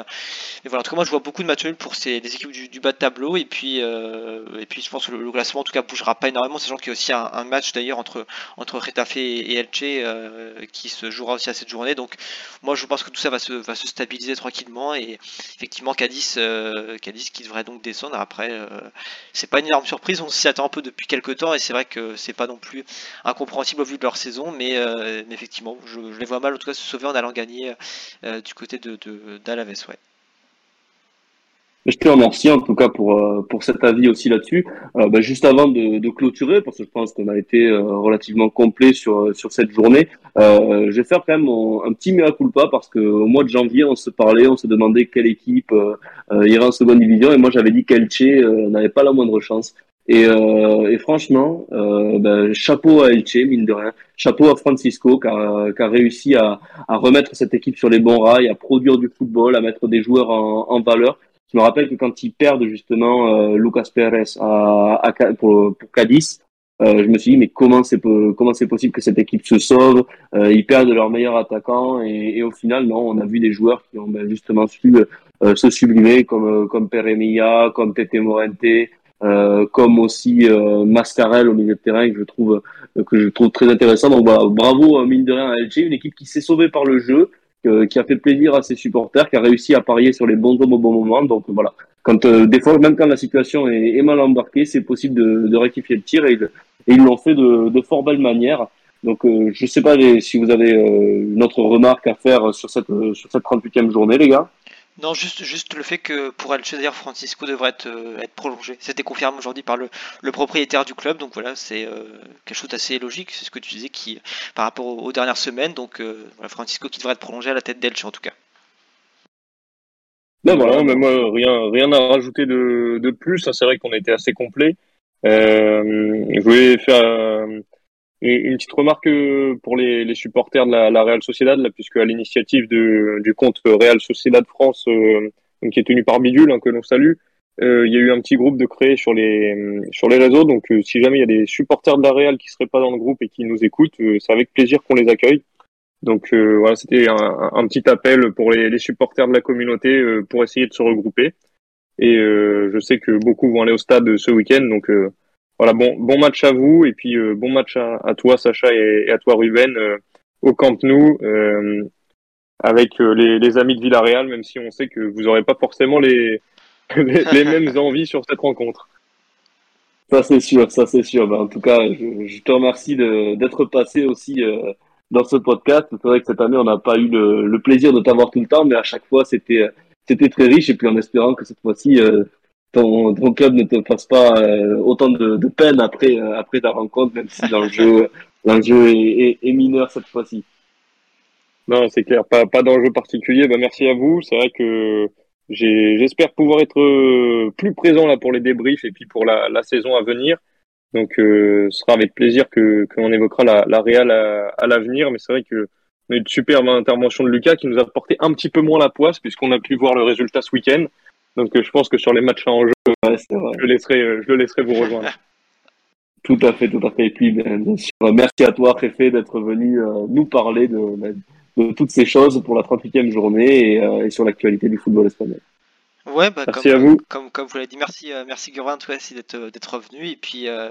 mais voilà, en tout cas, moi, je vois beaucoup de matchs nuls pour ces, les équipes du, bas de tableau et puis, et puis je pense que le, classement en tout cas bougera pas énormément, sachant qu'il y a aussi un, match d'ailleurs entre, entre Retafe et, Elche qui se jouera aussi à cette journée. Donc, moi, je pense que tout ça va se, va se stabiliser tranquillement et effectivement, Cadiz, Cadiz qui devrait donc descendre après c'est pas une énorme surprise, on s'y attend un peu depuis quelques temps et c'est vrai que c'est pas non plus incompréhensible au vu de leur saison, mais, euh, effectivement, je, les vois mal en tout cas se sauver en allant gagner euh, du côté de d'Alaves. Je te remercie en tout cas pour euh, pour cet avis aussi là-dessus. Euh, bah, juste avant de, de, clôturer, parce que je pense qu'on a été euh, relativement complet sur sur cette journée, je vais faire quand même un, petit mea culpa parce que au mois de janvier, on se parlait, on se demandait quelle équipe irait en seconde division, et moi j'avais dit qu'Elche n'avait pas la moindre chance. Et, et franchement, ben, chapeau à Elche, mine de rien. Chapeau à Francisco qui a, qui a réussi à, à, remettre cette équipe sur les bons rails, à produire du football, à mettre des joueurs en, en valeur. Je me rappelle que quand ils perdent justement euh, Lucas Pérez pour, pour Cadiz, euh, je me suis dit mais comment c'est comment c'est possible que cette équipe se sauve euh, Ils perdent leur meilleur attaquant et, au final non, on a vu des joueurs qui ont ben, justement su se sublimer comme comme Peremilla, comme Tete Morente, comme aussi Mascarel au milieu de terrain que je trouve que je trouve très intéressant. Donc bravo mine de rien à LG, une équipe qui s'est sauvée par le jeu, qui a fait plaisir à ses supporters, qui a réussi à parier sur les bons hommes au bon moment. Donc voilà, quand euh, des fois, même quand la situation est, mal embarquée, c'est possible de, de, rectifier le tir et, ils l'ont fait de, de, fort belle manière. Donc euh, je ne sais pas si vous avez euh, une autre remarque à faire sur cette, sur cette 38e journée, les gars. Non, juste, juste le fait que pour Alceder, Francisco devrait être, euh, être prolongé. C'était confirmé aujourd'hui par le, propriétaire du club, donc voilà, c'est euh, quelque chose d'assez logique, c'est ce que tu disais qui, par rapport aux, dernières semaines. Donc euh, voilà, Francisco qui devrait être prolongé à la tête d'Elche en tout cas. Non, voilà, mais moi, rien, rien à rajouter de, plus. C'est vrai qu'on était assez complet. je voulais faire une petite remarque euh, pour les, supporters de la, la, Real Sociedad, là, puisque à l'initiative du compte Real Sociedad France, euh, qui est tenu par Bidule, hein, que l'on salue, euh, il y a eu un petit groupe de créé sur les sur les réseaux. Donc, euh, si jamais il y a des supporters de la Real qui seraient pas dans le groupe et qui nous écoutent, c'est avec plaisir qu'on les accueille. Donc voilà, c'était un, un, petit appel pour les, les supporters de la communauté pour essayer de se regrouper. Et je sais que beaucoup vont aller au stade ce week-end, donc voilà, bon, bon match à vous et puis euh, bon match à, toi, Sacha, et, à toi, Ruben, euh, au Camp Nou, euh, avec les, les, amis de Villarreal, même si on sait que vous n'aurez pas forcément *laughs* les, les, mêmes envies sur cette rencontre. Ça, c'est sûr, ça, c'est sûr. Ben, en tout cas, je, je te remercie d'être passé aussi dans ce podcast. C'est vrai que cette année, on n'a pas eu le, le plaisir de t'avoir tout le temps, mais à chaque fois, c'était c'était très riche. Et puis, en espérant que cette fois-ci, ton, club ne te fasse pas euh, autant de, peine après, euh, après ta rencontre, même si l'enjeu, *laughs* est, mineur cette fois-ci. Non, c'est clair, pas, pas d'enjeu particulier. Bah, merci à vous. C'est vrai que j'espère pouvoir être euh, plus présent là pour les débriefs et puis pour la, saison à venir. Donc, ce sera avec plaisir que qu'on évoquera la, la Real à, l'avenir. Mais c'est vrai que on a eu une superbe intervention de Lucas qui nous a porté un petit peu moins la poisse puisqu'on a pu voir le résultat ce week-end. Donc euh, je pense que sur les matchs en jeu, je, laisserai, euh, je le laisserai vous rejoindre. *laughs* Tout à fait, tout à fait. Et puis, bien sûr, merci à toi, Réfé, d'être venu euh, nous parler de, de, toutes ces choses pour la 38e journée et, et sur l'actualité du football espagnol. Ouais, bah, merci comme, à vous. Comme, comme vous l'avez dit, merci, euh, merci Gurvan, toi aussi d'être, revenu. Et puis, euh,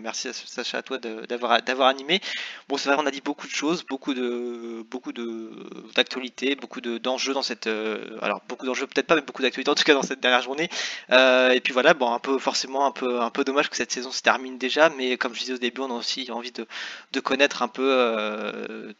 merci à Sacha, à toi d'avoir, d'avoir animé. Bon, c'est vrai, on a dit beaucoup de choses, beaucoup de, beaucoup de, d'actualités, beaucoup de, d'enjeux dans cette, euh, alors beaucoup d'enjeux peut-être pas, mais beaucoup d'actualités en tout cas dans cette dernière journée. Euh, et puis voilà, bon, un peu, forcément, un peu, un peu dommage que cette saison se termine déjà, mais comme je disais au début, on a aussi envie de, de connaître un peu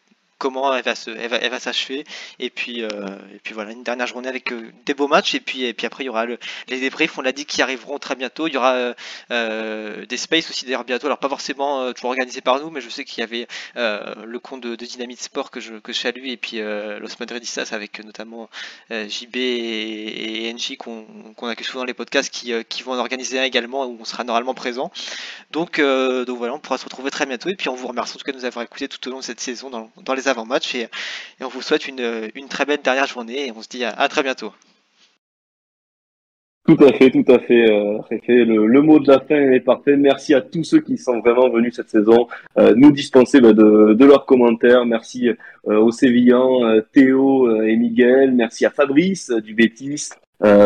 comment elle va s'achever. Et puis, euh, et puis voilà, une dernière journée avec euh, des beaux matchs. Et puis, et puis après, il y aura le, les débriefs. On l'a dit qui arriveront très bientôt. Il y aura euh, des spaces aussi d'ailleurs bientôt. Alors pas forcément toujours organisé par nous, mais je sais qu'il y avait le compte de, Dynamite Sport que je, que je salue et puis Los Madridistas avec notamment JB et, et NJ qu'on qu accuse souvent dans les podcasts qui, qui vont en organiser un également où on sera normalement présent. Donc, donc voilà, on pourra se retrouver très bientôt. Et puis on vous remercie en tout cas de nous avoir écouté tout au long de cette saison dans, dans les avant-match et, et, on vous souhaite une, très belle dernière journée et on se dit à, très bientôt. Tout à fait, tout à fait. Euh, le, mot de la fin est parfait. Merci à tous ceux qui sont vraiment venus cette saison euh, nous dispenser bah, de, leurs commentaires. Merci euh, aux Sévillans, euh, Théo et Miguel. Merci à Fabrice du Bétis.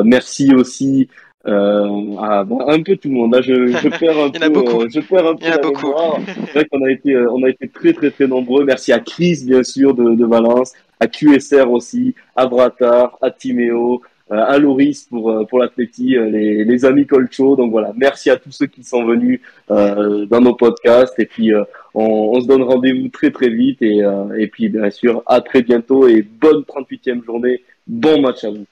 merci aussi euh, ah, bon, un peu tout le monde. Là, je, je *laughs* perds un peu. Euh, je perds un peu. Il y en a beaucoup. C'est vrai qu'on a été, on a été très très très nombreux. Merci à Chris bien sûr de, de Valence, à QSR aussi, à Bratar, à Timéo, euh, à Loris pour euh, pour l'athlétie, euh, les, les amis Colcho. Donc voilà, merci à tous ceux qui sont venus euh, dans nos podcasts. Et puis on, on, se donne rendez-vous très très vite. Et, et puis bien sûr à très bientôt et bonne 38e journée. Bon match à vous.